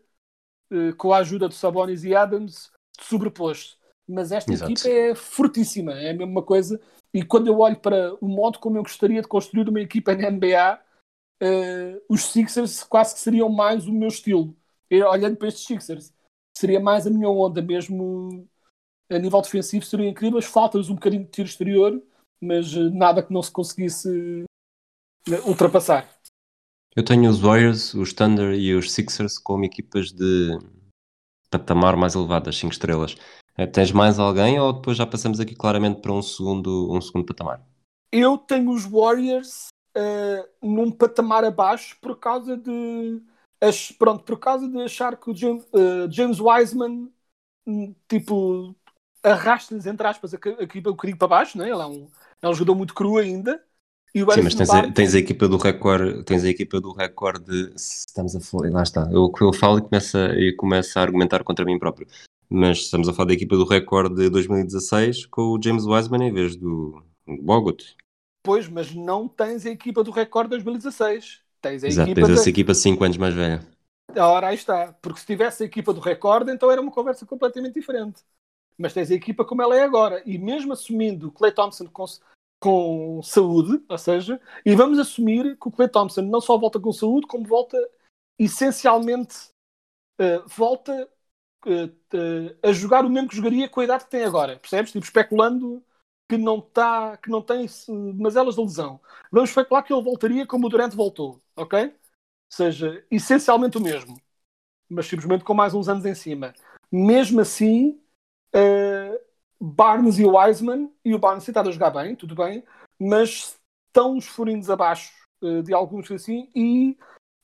com a ajuda de Sabonis e Adams, sobrepôs-se mas esta Exato. equipa é fortíssima, é a mesma coisa. E quando eu olho para o modo como eu gostaria de construir uma equipa na NBA, uh, os Sixers quase que seriam mais o meu estilo. Eu, olhando para estes Sixers, seria mais a minha onda, mesmo a nível defensivo, seriam incríveis. Falta-lhes um bocadinho de tiro exterior, mas uh, nada que não se conseguisse uh, ultrapassar. Eu tenho os Warriors, os Thunder e os Sixers como equipas de patamar mais elevado, das 5 estrelas. Tens mais alguém ou depois já passamos aqui claramente para um segundo, um segundo patamar? Eu tenho os Warriors uh, num patamar abaixo por causa de pronto, por causa de achar que o James, uh, James Wiseman hum, tipo arrasta-lhes entre aspas a, equipa um bocadinho para baixo, né? ele é um, é um jogador muito cru ainda. Sim, mas tens a, tens a, equipa do recorde, tens a equipa do recorde, estamos a falar, lá está, eu, eu falo e começo, a, e começo a argumentar contra mim próprio, mas estamos a falar da equipa do recorde de 2016 com o James Wiseman em vez do, do Bogut. Pois, mas não tens a equipa do recorde 2016. Tens a Exato, equipa tens essa equipa 5 anos mais velha. Ora, aí está. Porque se tivesse a equipa do recorde, então era uma conversa completamente diferente. Mas tens a equipa como ela é agora. E mesmo assumindo o Clay Thompson com, com saúde, ou seja, e vamos assumir que o Clay Thompson não só volta com saúde, como volta essencialmente uh, volta uh, uh, a jogar o mesmo que jogaria com a idade que tem agora. Percebes? Tipo, especulando que não, tá, que não tem elas de lesão. Vamos especular que ele voltaria como o Durant voltou, ok? Ou seja, essencialmente o mesmo, mas simplesmente com mais uns anos em cima. Mesmo assim, uh, Barnes e Wiseman, e o Barnes estado a jogar bem, tudo bem, mas estão os furinhos abaixo uh, de alguns assim, e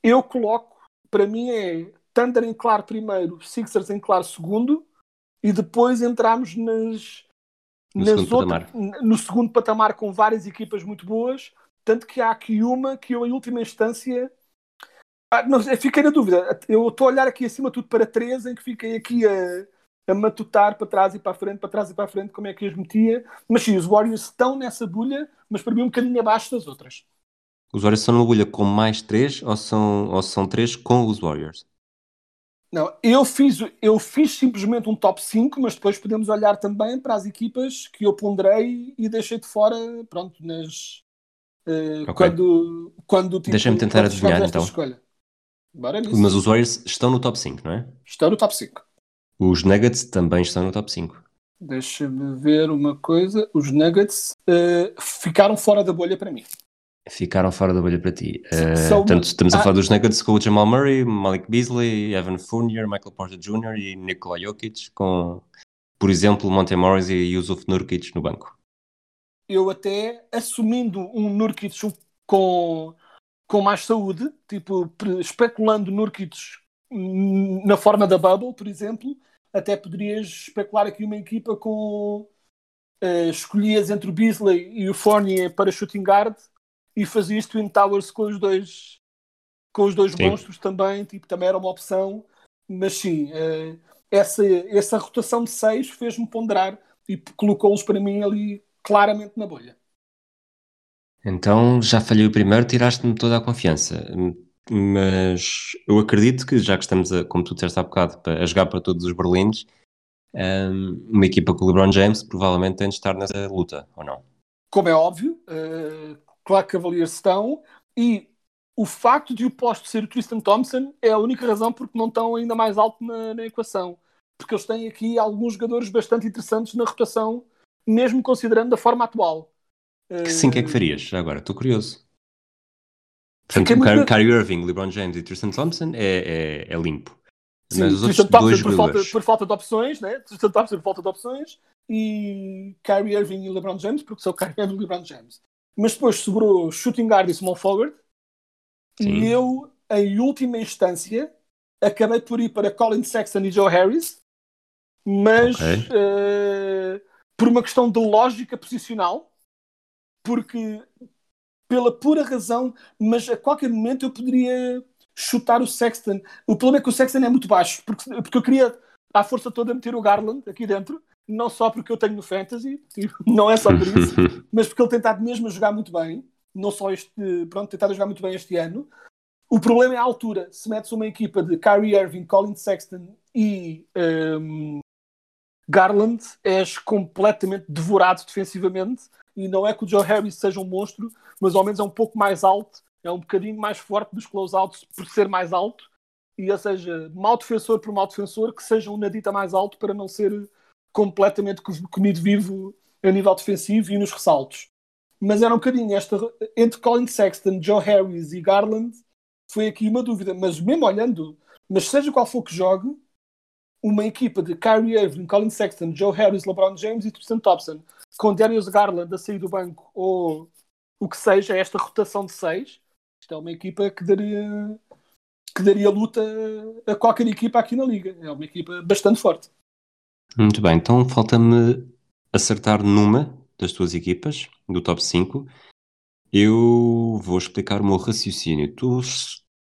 eu coloco, para mim é Thunder em claro primeiro, Sixers em claro segundo, e depois entramos nas no segundo, outras, no segundo patamar com várias equipas muito boas, tanto que há aqui uma que eu em última instância ah, não, fiquei na dúvida. Eu estou a olhar aqui acima tudo para três, em que fiquei aqui a, a matutar para trás e para a frente, para trás e para a frente, como é que as metia. Mas sim, os Warriors estão nessa bolha, mas para mim um bocadinho abaixo das outras. Os Warriors estão numa bolha com mais três ou são, ou são três com os Warriors? Não, eu fiz, eu fiz simplesmente um top 5, mas depois podemos olhar também para as equipas que eu ponderei e deixei de fora, pronto, nas. Uh, okay. Quando, quando tipo, Deixa-me tentar adivinhar então. Escolha. Mas os Warriors estão no top 5, não é? Estão no top 5. Os Nuggets também estão no top 5. Deixa-me ver uma coisa. Os Nuggets uh, ficaram fora da bolha para mim ficaram fora da bolha para ti. Uh, portanto, estamos a ah. falar dos Nuggets com o Jamal Murray, Malik Beasley, Evan Fournier, Michael Porter Jr. e Nikola Jokic, com, por exemplo, Monte Morris e Yusuf Nurkic no banco. Eu até, assumindo um Nurkic com, com mais saúde, tipo, especulando Nurkic na forma da bubble, por exemplo, até poderias especular aqui uma equipa com... Uh, escolhias entre o Beasley e o Fournier para shooting guard e fazia isto Twin Towers com os dois com os dois sim. monstros também, tipo, também era uma opção, mas sim, uh, essa, essa rotação de seis fez-me ponderar e colocou-os para mim ali claramente na bolha. Então já falhei o primeiro, tiraste-me toda a confiança. Mas eu acredito que, já que estamos, a, como tu disseste há bocado, a jogar para todos os berlins, um, uma equipa com o LeBron James provavelmente tem de estar nessa luta, ou não? Como é óbvio, uh, claro que Cavaliers estão, e o facto de o posto ser o Tristan Thompson é a única razão porque não estão ainda mais alto na, na equação. Porque eles têm aqui alguns jogadores bastante interessantes na rotação, mesmo considerando a forma atual. Que sim, que é que farias? Já agora, estou curioso. Portanto, o muito... Kyrie Irving, LeBron James e Tristan Thompson é, é, é limpo. Sim, Mas os Tristan outros Thompson dois por falta, por falta de opções, né? Tristan Thompson por falta de opções e Kyrie Irving e LeBron James porque são Kyrie Irving e LeBron James mas depois sobrou shooting guard e small forward. Sim. E eu, em última instância, acabei por ir para Colin Sexton e Joe Harris, mas okay. uh, por uma questão de lógica posicional, porque pela pura razão, mas a qualquer momento eu poderia chutar o Sexton. O problema é que o Sexton é muito baixo, porque, porque eu queria à força toda meter o Garland aqui dentro, não só porque eu tenho no Fantasy, tipo, não é só por isso, mas porque ele tem estado mesmo a jogar muito bem, não só este, pronto, tem estado a jogar muito bem este ano. O problema é a altura. Se metes uma equipa de Kyrie Irving, Colin Sexton e um, Garland és completamente devorado defensivamente e não é que o Joe Harris seja um monstro, mas ao menos é um pouco mais alto, é um bocadinho mais forte dos close-outs por ser mais alto e ou seja, mau defensor por mau defensor, que seja um nadita mais alto para não ser completamente comido vivo a nível defensivo e nos ressaltos. Mas era um bocadinho esta entre Colin Sexton, Joe Harris e Garland foi aqui uma dúvida, mas mesmo olhando, mas seja qual for que jogue, uma equipa de Kyrie Irving, Colin Sexton, Joe Harris, LeBron James e Tristan Thompson, com Darius Garland a sair do banco ou o que seja, esta rotação de seis, isto é uma equipa que daria que daria luta a qualquer equipa aqui na liga. É uma equipa bastante forte. Muito bem, então falta-me acertar numa das tuas equipas, do top 5. Eu vou explicar o meu raciocínio. Tu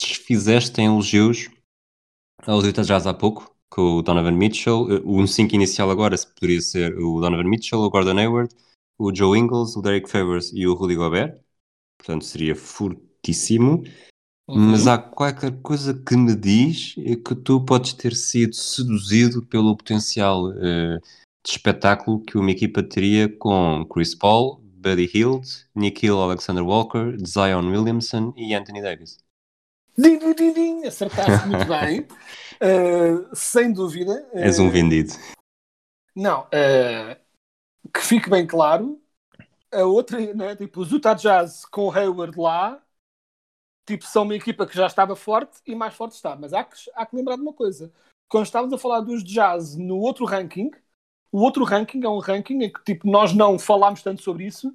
fizeste em elogios aos Utah Jazz há pouco, com o Donovan Mitchell. O 5 inicial agora poderia ser o Donovan Mitchell, o Gordon Hayward, o Joe Ingles, o Derek Favors e o Rudy Gobert. Portanto, seria fortíssimo. Uhum. Mas há qualquer coisa que me diz que tu podes ter sido seduzido pelo potencial uh, de espetáculo que uma equipa teria com Chris Paul, Buddy Hield, Nikhil Alexander Walker, Zion Williamson e Anthony Davis. Din, din, din, acertaste muito bem, uh, sem dúvida. Uh, És um vendido. Não, que fique bem claro, a outra, né, tipo, os Utah Jazz com o Hayward lá tipo, são uma equipa que já estava forte e mais forte está. Mas há que, há que lembrar de uma coisa. Quando estávamos a falar dos Jazz no outro ranking, o outro ranking é um ranking em que tipo, nós não falámos tanto sobre isso,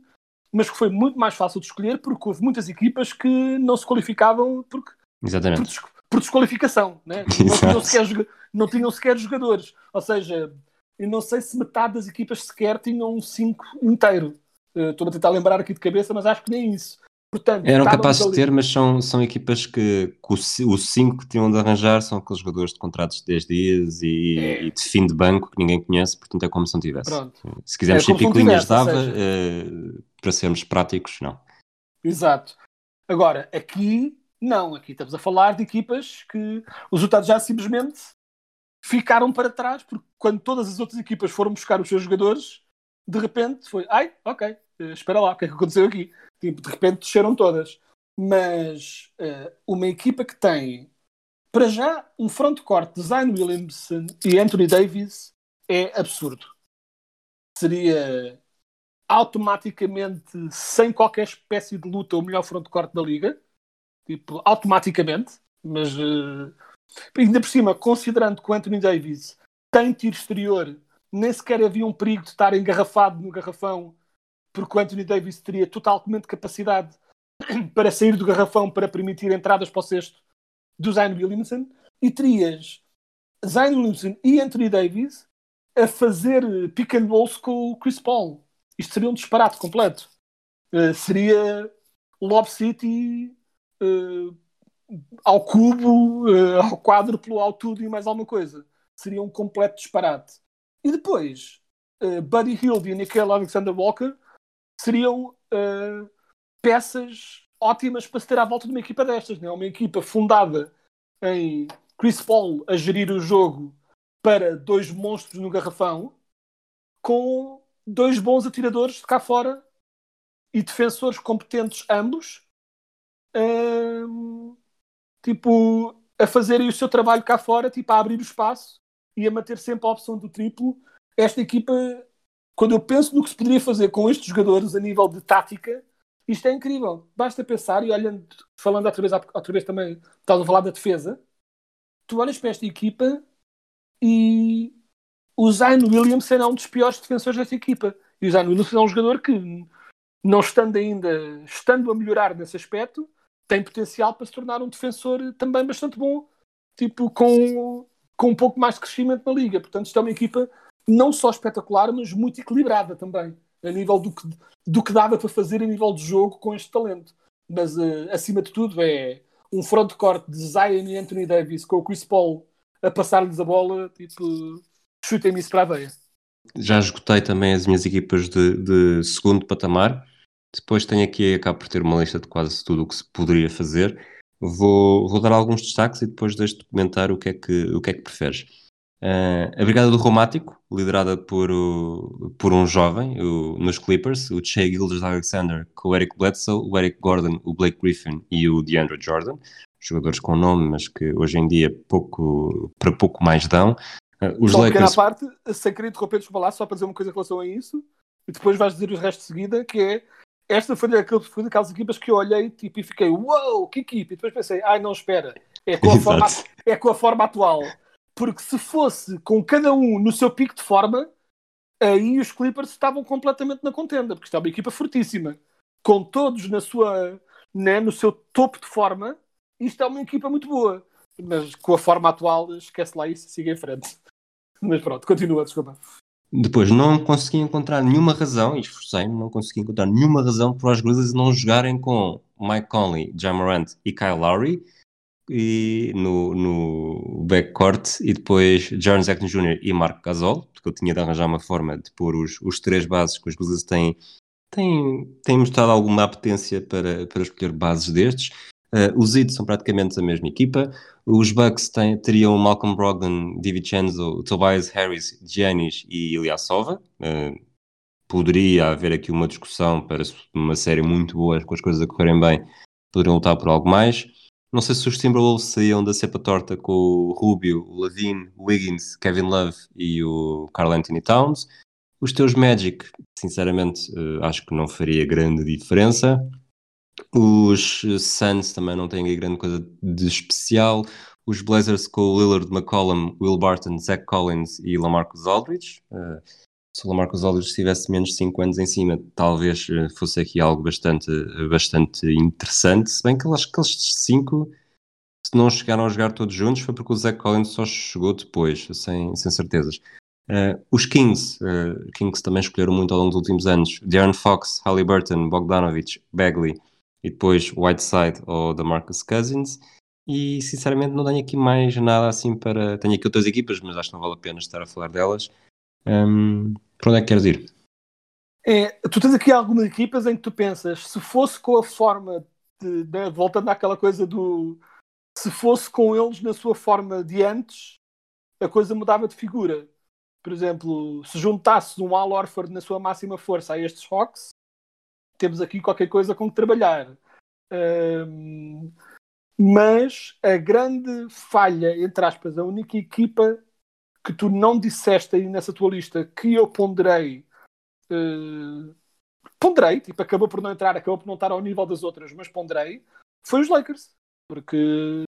mas que foi muito mais fácil de escolher porque houve muitas equipas que não se qualificavam porque, Exatamente. Por, por desqualificação. Né? Não, tinham sequer, não tinham sequer jogadores. Ou seja, eu não sei se metade das equipas sequer tinham um 5 inteiro. Uh, estou a tentar lembrar aqui de cabeça, mas acho que nem isso. Portanto, Eram capazes de ter, mas são, são equipas que, que os 5 que tinham de arranjar são aqueles jogadores de contratos de 10 dias e, é. e, de fim de banco que ninguém conhece, portanto é como se não tivesse. Pronto. Se quisermos é ser picuinhas, dava, uh, para sermos práticos, não. Exato. Agora, aqui, não, aqui estamos a falar de equipas que os resultados já simplesmente ficaram para trás, porque quando todas as outras equipas foram buscar os seus jogadores, de repente foi, ai, ok, espera lá, o que é que aconteceu aqui? Tipo, de repente desceram todas. Mas uh, uma equipa que tem, para já, um frontcourt de Zion Williamson e Anthony Davis é absurdo. Seria automaticamente, sem qualquer espécie de luta, o melhor frontcourt da liga. Tipo, automaticamente. Mas uh, ainda por cima, considerando que o Anthony Davis tem tiro exterior, nem sequer havia um perigo de estar engarrafado no garrafão porque o Anthony Davis teria totalmente capacidade para sair do garrafão para permitir entradas para o cesto do Zion Williamson e terias Zion Williamson e Anthony Davis a fazer pick and rolls com o Chris Paul. Isto seria um disparate completo. Uh, seria Lob City uh, ao cubo, uh, ao quádruplo, ao tudo e mais alguma coisa. Seria um completo disparate. E depois, Buddy Hield e Nickel Alexander Walker seriam uh, peças ótimas para se ter à volta de uma equipa destas. Né? Uma equipa fundada em Chris Paul a gerir o jogo para dois monstros no garrafão, com dois bons atiradores de cá fora e defensores competentes ambos, uh, tipo, a fazerem o seu trabalho cá fora, tipo, a abrir o espaço e a manter sempre a opção do triplo. Esta equipa quando eu penso no que se poderia fazer com estes jogadores a nível de tática, isto é incrível. Basta pensar, e olhando, falando outra vez, outra vez também, estás a falar da defesa, tu olhas para esta equipa e o Zion Williamson é um dos piores defensores desta equipa. E o Zion Williamson é um jogador que, não estando ainda, estando a melhorar nesse aspecto, tem potencial para se tornar um defensor também bastante bom, tipo, com, com um pouco mais de crescimento na liga. Portanto, isto é uma equipa não só espetacular, mas muito equilibrada também, a nível do que, do que dava para fazer a nível de jogo com este talento. Mas uh, acima de tudo é um frontcourt de Zion e Anthony Davis com o Chris Paul a passar-lhes a bola, tipo, chutem-me isso para a veia. Já esgotei também as minhas equipas de, de segundo patamar. Depois tenho aqui, acabo por ter uma lista de quase tudo o que se poderia fazer. Vou, vou dar alguns destaques e depois deixo-te comentar o que, é que, o que é que preferes. Uh, a Brigada do Romático, liderada por, o, por um jovem o, nos Clippers, o Shea Gildas Alexander, com o Eric Bledsoe, o Eric Gordon, o Blake Griffin e o DeAndre Jordan, jogadores com nome, mas que hoje em dia pouco, para pouco mais dão. Uh, os só Lakers... parte, sem querer interromper, desculpa lá, só para dizer uma coisa em relação a isso, e depois vais dizer o resto de seguida, que é esta foi daquelas equipas que eu olhei tipo, e fiquei, uau, wow, que equipe! E depois pensei, ai não, espera, é com, a forma, é com a forma atual. Porque se fosse com cada um no seu pico de forma, aí os Clippers estavam completamente na contenda, porque está uma equipa fortíssima. Com todos na sua, né, no seu topo de forma, isto é uma equipa muito boa. Mas com a forma atual, esquece lá isso siga em frente. Mas pronto, continua, desculpa. Depois, não consegui encontrar nenhuma razão, e esforcei-me, não consegui encontrar nenhuma razão para os Grizzlies não jogarem com Mike Conley, Jamarant e Kyle Lowry e no, no backcourt e depois Jaron Jackson Jr. e Marco Gasol, porque eu tinha de arranjar uma forma de pôr os, os três bases que os Grizzlies têm, têm, têm mostrado alguma apetência para, para escolher bases destes. Uh, os Heat são praticamente a mesma equipa. Os Bucks têm, teriam Malcolm Brogdon, DiVincenzo, Tobias Harris, Giannis e Ilyasova. Uh, poderia haver aqui uma discussão para uma série muito boa, com as coisas a correrem bem, poderiam lutar por algo mais. Não sei se os Timberwolves saíam da cepa torta com o Rubio, o Lavine, o Wiggins, Kevin Love e o Carl Anthony Towns. Os teus Magic, sinceramente, uh, acho que não faria grande diferença. Os Suns também não têm grande coisa de especial. Os Blazers com o Lillard, McCollum, Will Barton, Zach Collins e Lamarcus Aldridge. Se o Lamarcus Aldridge tivesse menos de 5 anos em cima, talvez uh, fosse aqui algo bastante, bastante interessante. Se bem que acho que aqueles 5, se não chegaram a jogar todos juntos, foi porque o Zach Collins só chegou depois, sem, sem certezas. Uh, os Kings, uh, Kings também escolheram muito ao longo dos últimos anos. Darren Fox, Halliburton, Bogdanovich, Bagley e depois Whiteside ou da Marcus Cousins. E sinceramente não tenho aqui mais nada assim para. Tenho aqui outras equipas, mas acho que não vale a pena estar a falar delas. Um, para onde é que queres ir? É, tu tens aqui algumas equipas em que tu pensas, se fosse com a forma de, de, voltando àquela coisa do se fosse com eles na sua forma de antes, a coisa mudava de figura. Por exemplo, se juntasse um Al Orford na sua máxima força a estes Hawks, temos aqui qualquer coisa com que trabalhar. Um, mas a grande falha, entre aspas, a única equipa que tu não disseste aí nessa tua lista que eu ponderei, uh, ponderei, tipo, acabou por não entrar, acabou por não estar ao nível das outras, mas ponderei, foi os Lakers. Porque.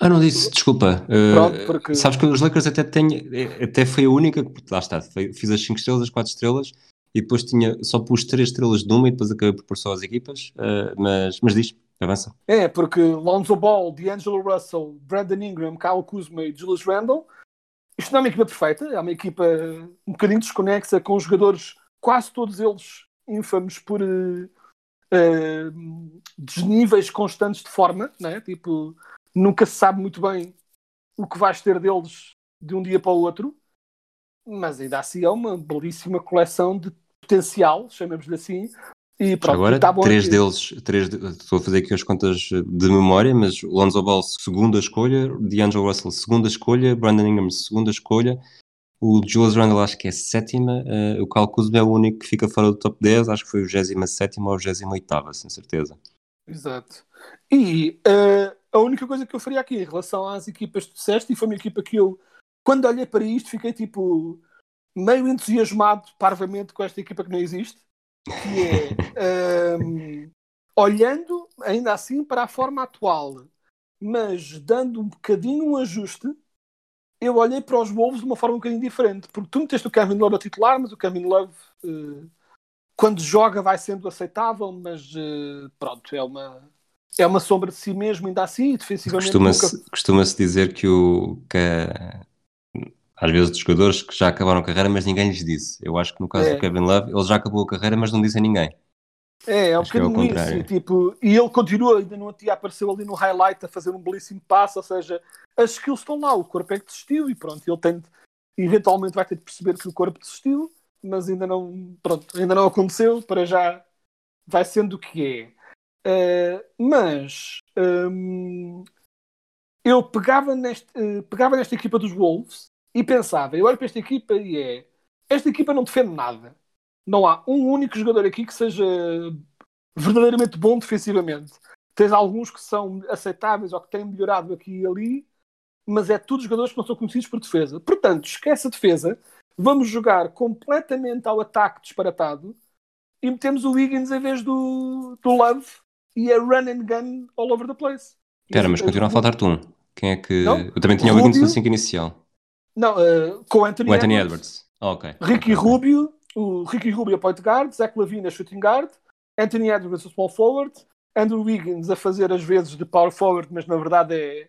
Ah, não disse, desculpa. Uh, Pronto, porque... Sabes que os Lakers até têm, até foi a única, lá está, fiz as 5 estrelas, as 4 estrelas, e depois tinha, só pus três estrelas de uma e depois acabei por pôr só as equipas, uh, mas, mas diz, avança. É, porque Lonzo Ball, D'Angelo Russell, Brandon Ingram, Kyle Kuzma e Julius Randle, isto não é uma equipa perfeita, é uma equipa um bocadinho desconexa, com jogadores, quase todos eles ínfamos por uh, uh, desníveis constantes de forma, né? tipo, nunca se sabe muito bem o que vais ter deles de um dia para o outro, mas ainda assim é uma belíssima coleção de potencial, chamemos-lhe assim. E pronto, Agora, tá três deles, três, estou a fazer aqui as contas de memória, mas Lonzo Ball, segunda escolha, D'Angelo Russell, segunda escolha, Brandon Ingram, segunda escolha, o Julius Randle acho que é sétima, uh, o Cal Kuzma é o único que fica fora do top 10, acho que foi o 27 ou o 28, sem certeza. Exato. E uh, a única coisa que eu faria aqui em relação às equipas que disseste, e foi uma equipa que eu, quando olhei para isto, fiquei tipo meio entusiasmado parvamente com esta equipa que não existe, que é um, olhando ainda assim para a forma atual, mas dando um bocadinho um ajuste, eu olhei para os Wolves de uma forma um bocadinho diferente, porque tu meteste o Kevin Love a titular, mas o Kevin Love uh, quando joga vai sendo aceitável, mas uh, pronto, é uma é uma sombra de si mesmo ainda assim, defensivamente. Costuma-se nunca... costuma dizer que o que às vezes de jogadores que já acabaram a carreira, mas ninguém lhes disse. Eu acho que no caso é. do Kevin Love, ele já acabou a carreira, mas não disse a ninguém. É, é um acho bocadinho é isso. Tipo, e ele continua, ainda não tinha apareceu ali no highlight a fazer um belíssimo passo, ou seja, as skills estão lá, o corpo é que desistiu e pronto, ele tem eventualmente vai ter de perceber que o corpo desistiu, mas ainda não, pronto, ainda não aconteceu, para já vai sendo o que é. Uh, mas um, eu pegava neste, uh, pegava nesta equipa dos Wolves e pensava, eu olho para esta equipa e é esta equipa não defende nada. Não há um único jogador aqui que seja verdadeiramente bom defensivamente. Tens alguns que são aceitáveis ou que têm melhorado aqui e ali, mas é tudo jogadores que não são conhecidos por defesa. Portanto, esquece a defesa, vamos jogar completamente ao ataque disparatado e metemos o Wiggins em vez do, do Love e é run and gun all over the place. Espera, mas continua a faltar-te um. Quem é que. Não? Eu também tinha o Wiggins no 5 inicial. Não, uh, com Anthony, o Anthony Edwards. Edwards. Oh, ok. Ricky okay. Rubio, o Ricky Rubio a point guard, Zach Lavine a shooting guard, Anthony Edwards a small forward, Andrew Wiggins a fazer as vezes de power forward, mas na verdade é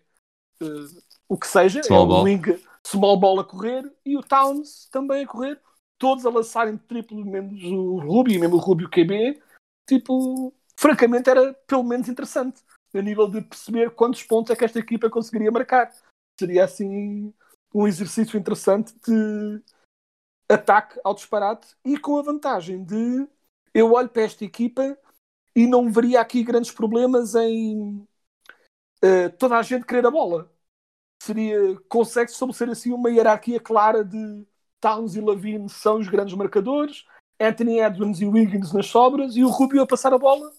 uh, o que seja, small é ball. um wing small ball a correr e o Towns também a correr, todos a lançarem triplo, menos o Rubio, mesmo o Rubio QB, tipo, francamente era pelo menos interessante a nível de perceber quantos pontos é que esta equipa conseguiria marcar. Seria assim um exercício interessante de ataque ao disparate e com a vantagem de eu olho para esta equipa e não veria aqui grandes problemas em uh, toda a gente querer a bola. Seria, consegue estabelecer assim uma hierarquia clara de Towns e Lavine são os grandes marcadores, Anthony Edwards e Wiggins nas sobras e o Rubio a passar a bola.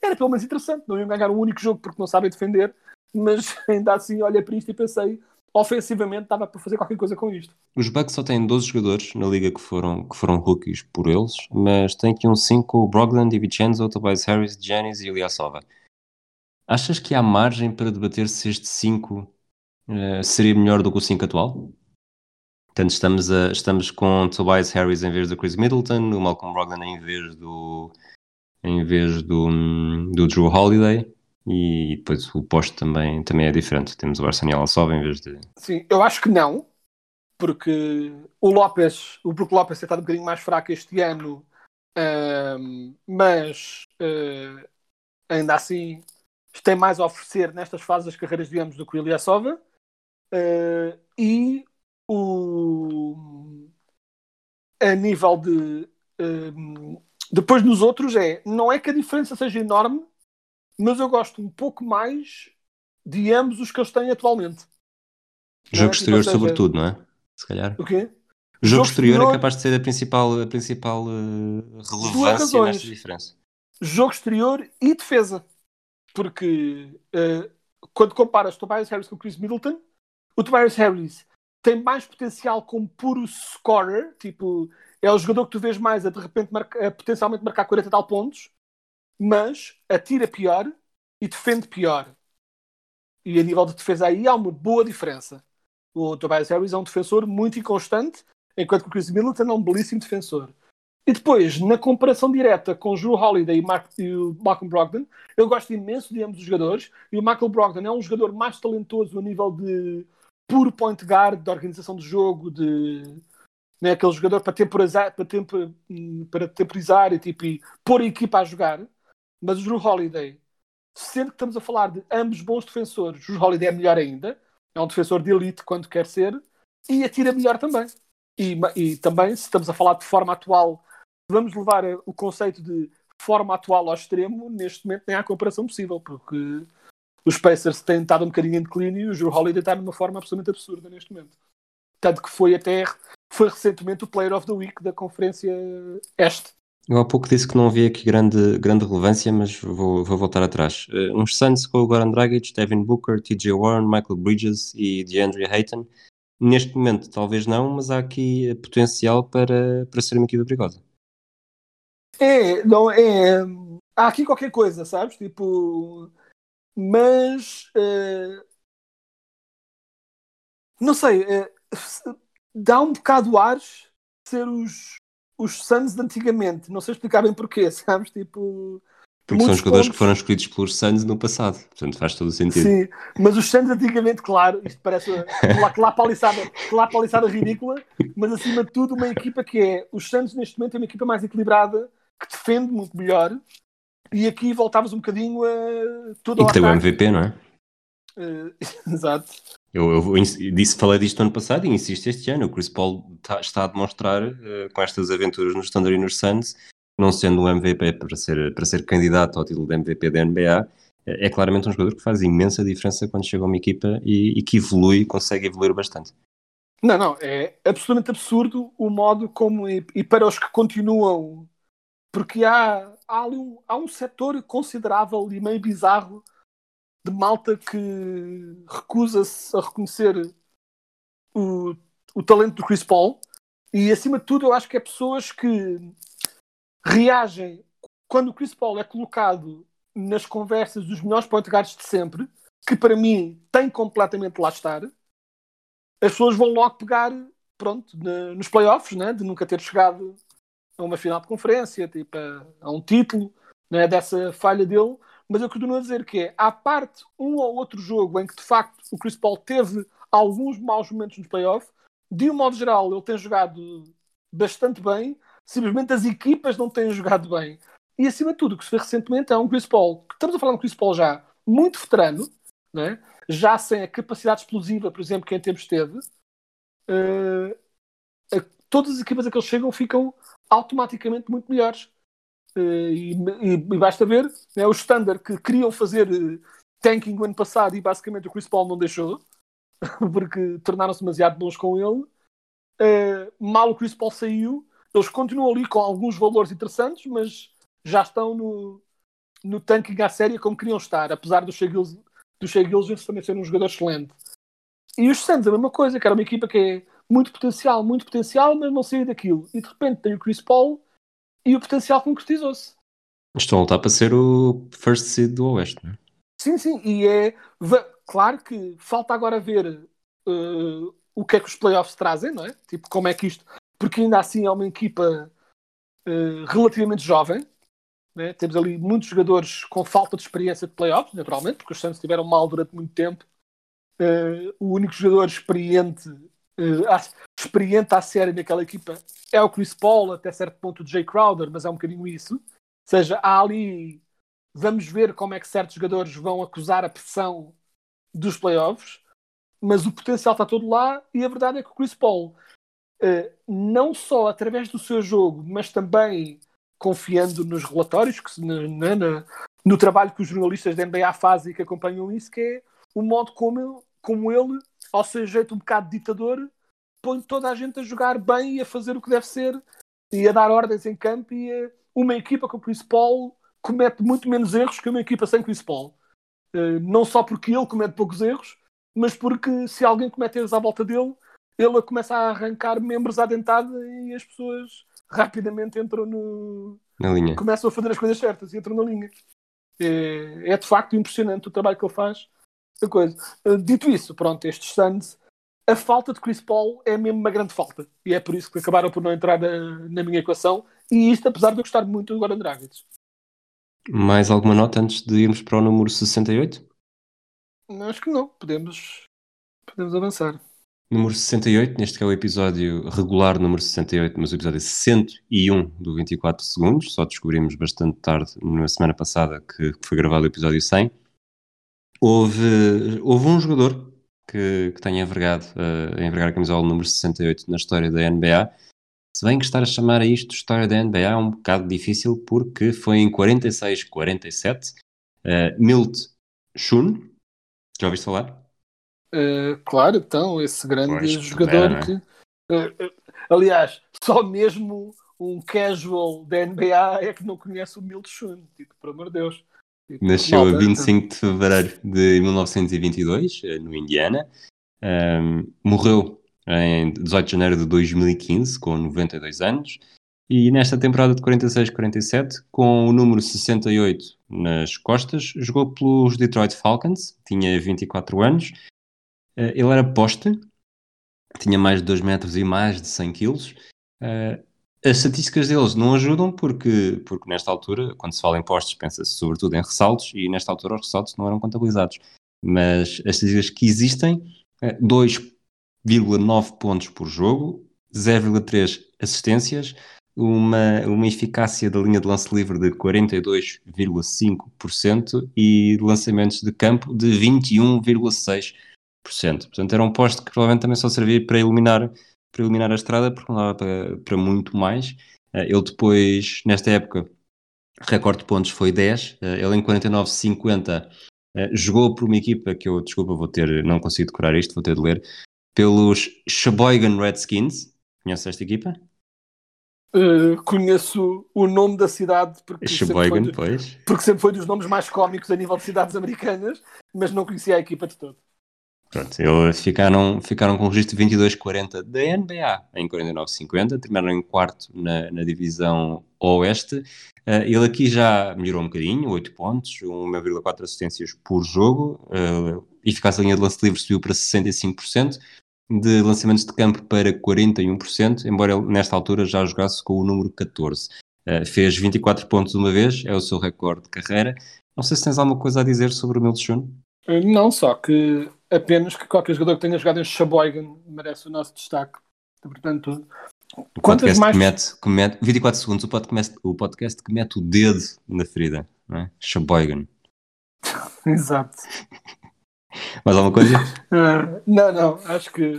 Era pelo menos interessante. Não iam ganhar um único jogo porque não sabem defender, mas ainda assim olhei para isto e pensei ofensivamente dava para fazer qualquer coisa com isto. Os Bucks só têm 12 jogadores na liga que foram, que foram rookies por eles, mas tem aqui um 5 o Brogdon, DiVincenzo, Tobias Harris, Giannis e Ilyasova. Achas que há margem para debater se este 5 uh, eh, seria melhor do que o 5 atual? Portanto, estamos, a, estamos com Tobias Harris em vez do Chris Middleton, o Malcolm Brogdon em vez do, em vez do, do Drew Holiday. E depois o posto também, também é diferente. Temos o Arsenal só em vez de. Sim, eu acho que não, porque o Lopes, o Brook Lopes estado um bocadinho mais fraco este ano, mas uh, ainda assim tem mais a oferecer nestas fases das carreiras de ambos do que o Ilyasova. Uh, e o, a nível de. Depois nos outros é, não é que a diferença seja enorme, mas eu gosto um pouco mais de ambos os que eles têm atualmente. Jogo é? exterior, seja, sobretudo, não é? Se calhar. O quê? O jogo, jogo exterior, exterior, é capaz de ser a principal, a principal uh, relevância nesta diferença. Jogo exterior e defesa. Porque uh, quando comparas Tobias Harris com o Chris Middleton, o Tobias Harris tem mais potencial como puro scorer, tipo, é o jogador que tu vês mais a de repente marca, a potencialmente marcar 40 tal pontos, mas atira pior e defende pior. E a nível de defesa aí há uma boa diferença. O Tobias Harris é um defensor muito inconstante, enquanto que o Chris Middleton é um belíssimo defensor. E depois, na comparação direta com o Drew Holiday e, Mark, e o Malcolm Brogdon, eu gosto imenso de ambos os jogadores. E o Michael Brogdon é um jogador mais talentoso a nível de puro point guard, de organização do jogo, de né, aquele jogador para temporizar, para, tempo, para temporizar e, tipo, e pôr a equipa a jogar. Mas o Drew Holiday, sendo que estamos a falar de ambos bons defensores, o Drew Holiday é melhor ainda, é um defensor de elite quando quer ser, e atira melhor também. E, e também, se estamos a falar de forma atual, vamos levar o conceito de forma atual ao extremo, neste momento nem há comparação possível, porque os Pacers têm estado um bocadinho em declínio e o Drew Holiday está numa forma absolutamente absurda neste momento. Tanto que foi até foi recentemente o Player of the Week da Conferência Este. Eu há pouco disse que não havia aqui grande, grande relevância, mas vou, vou voltar atrás. Uh, uns Suns com o Goran Dragic, Devin Booker, TJ Warren, Michael Bridges e DeAndre Ayton. Neste momento, talvez não, mas há aqui potencial para, para ser uma equipa perigosa. É, não é. Há aqui qualquer coisa, sabes? Tipo. Mas. Uh, não sei. Uh, dá um bocado ar ser os, os Suns de antigamente. Não sei explicar bem porquê, sabes? Tipo. Porque são jogadores pontos... que foram escolhidos pelos Suns no passado, portanto faz todo o sentido. Sim, mas os Suns antigamente, claro, isto parece que lá paliçada, lá paliçada ridícula, mas acima de tudo uma equipa que é, os Suns neste momento é uma equipa mais equilibrada, que defende muito melhor, e aqui voltávamos um bocadinho a tudo E que tem o MVP, não é? Uh, exato. Eu, eu, disse, falei disto ano passado e insisto este ano. O Chris Paul tá, está a demonstrar uh, com estas aventuras nos Thunder e nos Suns, não sendo um MVP para ser, para ser candidato ao título de MVP da NBA, é, é claramente um jogador que faz imensa diferença quando chega a uma equipa e, e que evolui, consegue evoluir bastante. Não, não, é absolutamente absurdo o modo como, e, e para os que continuam, porque há, há, um, há um setor considerável e meio bizarro de malta que recusa-se a reconhecer o, o talento do Chris Paul e acima de tudo eu acho que é pessoas que reagem quando o Chris Paul é colocado nas conversas dos melhores point guards de sempre, que para mim tem completamente lá estar, as pessoas vão logo pegar, pronto, nos playoffs, né, de nunca ter chegado a uma final de conferência, tipo, a, a um título, né, dessa falha dele. Mas eu continuo a dizer que é, à parte um ou outro jogo em que de facto o Chris Paul teve alguns maus momentos nos playoffs, de um modo geral ele tem jogado bastante bem, simplesmente as equipas não têm jogado bem. E acima de tudo, o que se vê recentemente é um Chris Paul, que estamos a falar de um Chris Paul já muito veterano, né? já sem a capacidade explosiva, por exemplo, que em tempos teve, uh, todas as equipas a que eles chegam ficam automaticamente muito melhores. Uh, e, e, basta ver né, o standard que queriam fazer uh, tanking no ano passado e basicamente o Chris Paul não deixou, porque tornaram-se demasiado bons com ele. mal o Chris Paul saiu, eles continuam ali com alguns valores interessantes, mas já estão no, no tanking à séria como queriam estar, apesar do Shea Gilgis também ser um jogador excelente. E os Suns a mesma coisa, que era uma equipa que é muito potencial, muito potencial, mas não saiu daquilo. E de repente tem o Chris Paul e o potencial concretizou-se. Estão a lutar para ser o first seed do Oeste, não é? Sim, sim, e é claro que falta agora ver uh, o que é que os playoffs trazem, não é? Tipo, como é que isto. Porque ainda assim é uma equipa uh, relativamente jovem, né? Temos ali muitos jogadores com falta de experiência de playoffs, naturalmente, porque os Santos estiveram mal durante muito tempo. Uh, o único jogador experiente, uh, experiente à série naquela equipa é o Chris Paul, até certo ponto o Jay Crowder, mas é um bocadinho isso. Ou seja, há ali. Vamos ver como é que certos jogadores vão acusar a pressão dos playoffs, mas o potencial está todo lá e a verdade é que o Chris Paul, uh, não só através do seu jogo, mas também confiando nos relatórios, que, no trabalho que os jornalistas da NBA fazem e que acompanham isso, que é o modo como, como ele, ao seu jeito um bocado ditador, põe toda a gente a jogar bem e a fazer o que deve ser e a dar ordens em campo e a, uma equipa com o Chris Paul comete muito menos erros que uma equipa sem Chris Paul. Uh, não só porque ele comete poucos erros, mas porque se alguém comete erros à volta dele, ele começa a arrancar membros à dentada e as pessoas rapidamente entram no. Na linha. Começam a fazer as coisas certas e entram na linha. É, é de facto impressionante o trabalho que ele faz. Coisa. Uh, dito isso, pronto, estes Suns, a falta de Chris Paul é mesmo uma grande falta. E é por isso que acabaram por não entrar na, na minha equação. E isto, apesar de eu gostar muito do Goran Dragic. Mais alguma nota antes de irmos para o número 68? Acho que não. Podemos, podemos avançar número 68, neste que é o episódio regular número 68, mas o episódio 101 do 24 segundos, só descobrimos bastante tarde, na semana passada, que foi gravado o episódio 100. Houve, houve um jogador que, que tenha envergado, uh, envergar a camisola número 68 na história da NBA, se bem que estar a chamar a isto história da NBA é um bocado difícil, porque foi em 46-47, uh, Milt Shun, já ouviste falar? Uh, claro, então, esse grande pois, jogador é, que. Uh, aliás, só mesmo um casual da NBA é que não conhece o Milt Schoen, tipo, por amor de Deus. Nasceu a 25 de fevereiro de 1922, no Indiana. Um, morreu em 18 de janeiro de 2015, com 92 anos. E nesta temporada de 46-47, com o número 68 nas costas, jogou pelos Detroit Falcons, tinha 24 anos Uh, ele era poste, tinha mais de 2 metros e mais de 100 quilos. As estatísticas deles não ajudam porque, porque nesta altura, quando se fala em postes, pensa-se sobretudo em ressaltos e nesta altura os ressaltos não eram contabilizados. Mas as estatísticas que existem, uh, eh, 2,9 pontos por jogo, 0,3 assistências, uma, uma eficácia da linha de lance livre de 42,5% e lançamentos de campo de 21,6%. Portanto, era um poste que provavelmente também só servia para iluminar, para iluminar a estrada, porque não dava para, para muito mais. Eh, ele depois, nesta época, recorde de pontos foi 10. Eh, ele em 49-50 eh, jogou por uma equipa que eu, desculpa, vou ter, não consigo decorar isto, vou ter de ler. pelos Sheboygan Redskins. Conhece esta equipa? Uh, conheço o nome da cidade porque Sheboygan, sempre, foi pois. porque sempre foi dos nomes mais cómicos a nível de cidades americanas, mas não conhecia a equipa de todo. Pronto, eles ficaram, ficaram com o registro de 22-40 da NBA em 49-50, terminaram em quarto na, na divisão Oeste. Uh, ele aqui já melhorou um bocadinho, 8 pontos, 1,4 assistências por jogo, uh, eficácia linha de lance livre subiu para 65%, de lançamentos de campo para 41%, embora ele nesta altura já jogasse com o número 14. Uh, fez 24 pontos uma vez, é o seu recorde de carreira. Não sei se tens alguma coisa a dizer sobre o Milchun. Não, só que apenas que qualquer jogador que tenha jogado em Sheboygan merece o nosso destaque. Portanto, o quantas mais. Que mete, que mete, 24 segundos, o podcast, o podcast que mete o dedo na ferida, não é? Sheboygan. Exato. Mais alguma coisa? Uh, não, não, acho que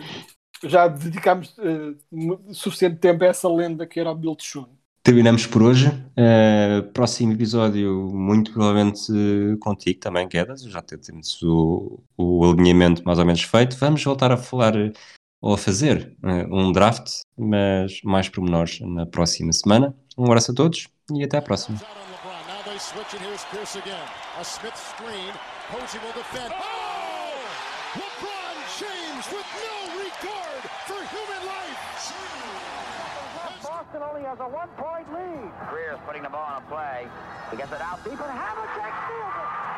já dedicámos uh, suficiente tempo a essa lenda que era o Bill Tchun terminamos por hoje. Uh, próximo episódio, muito provavelmente contigo também, Quedas. Já temos o, o alinhamento mais ou menos feito. Vamos voltar a falar ou a fazer uh, um draft, mas mais pormenores na próxima semana. Um abraço a todos e até à próxima. Boston only has a one-point lead. Greer's putting the ball on a play. He gets it out deep, and Havlicek steals it.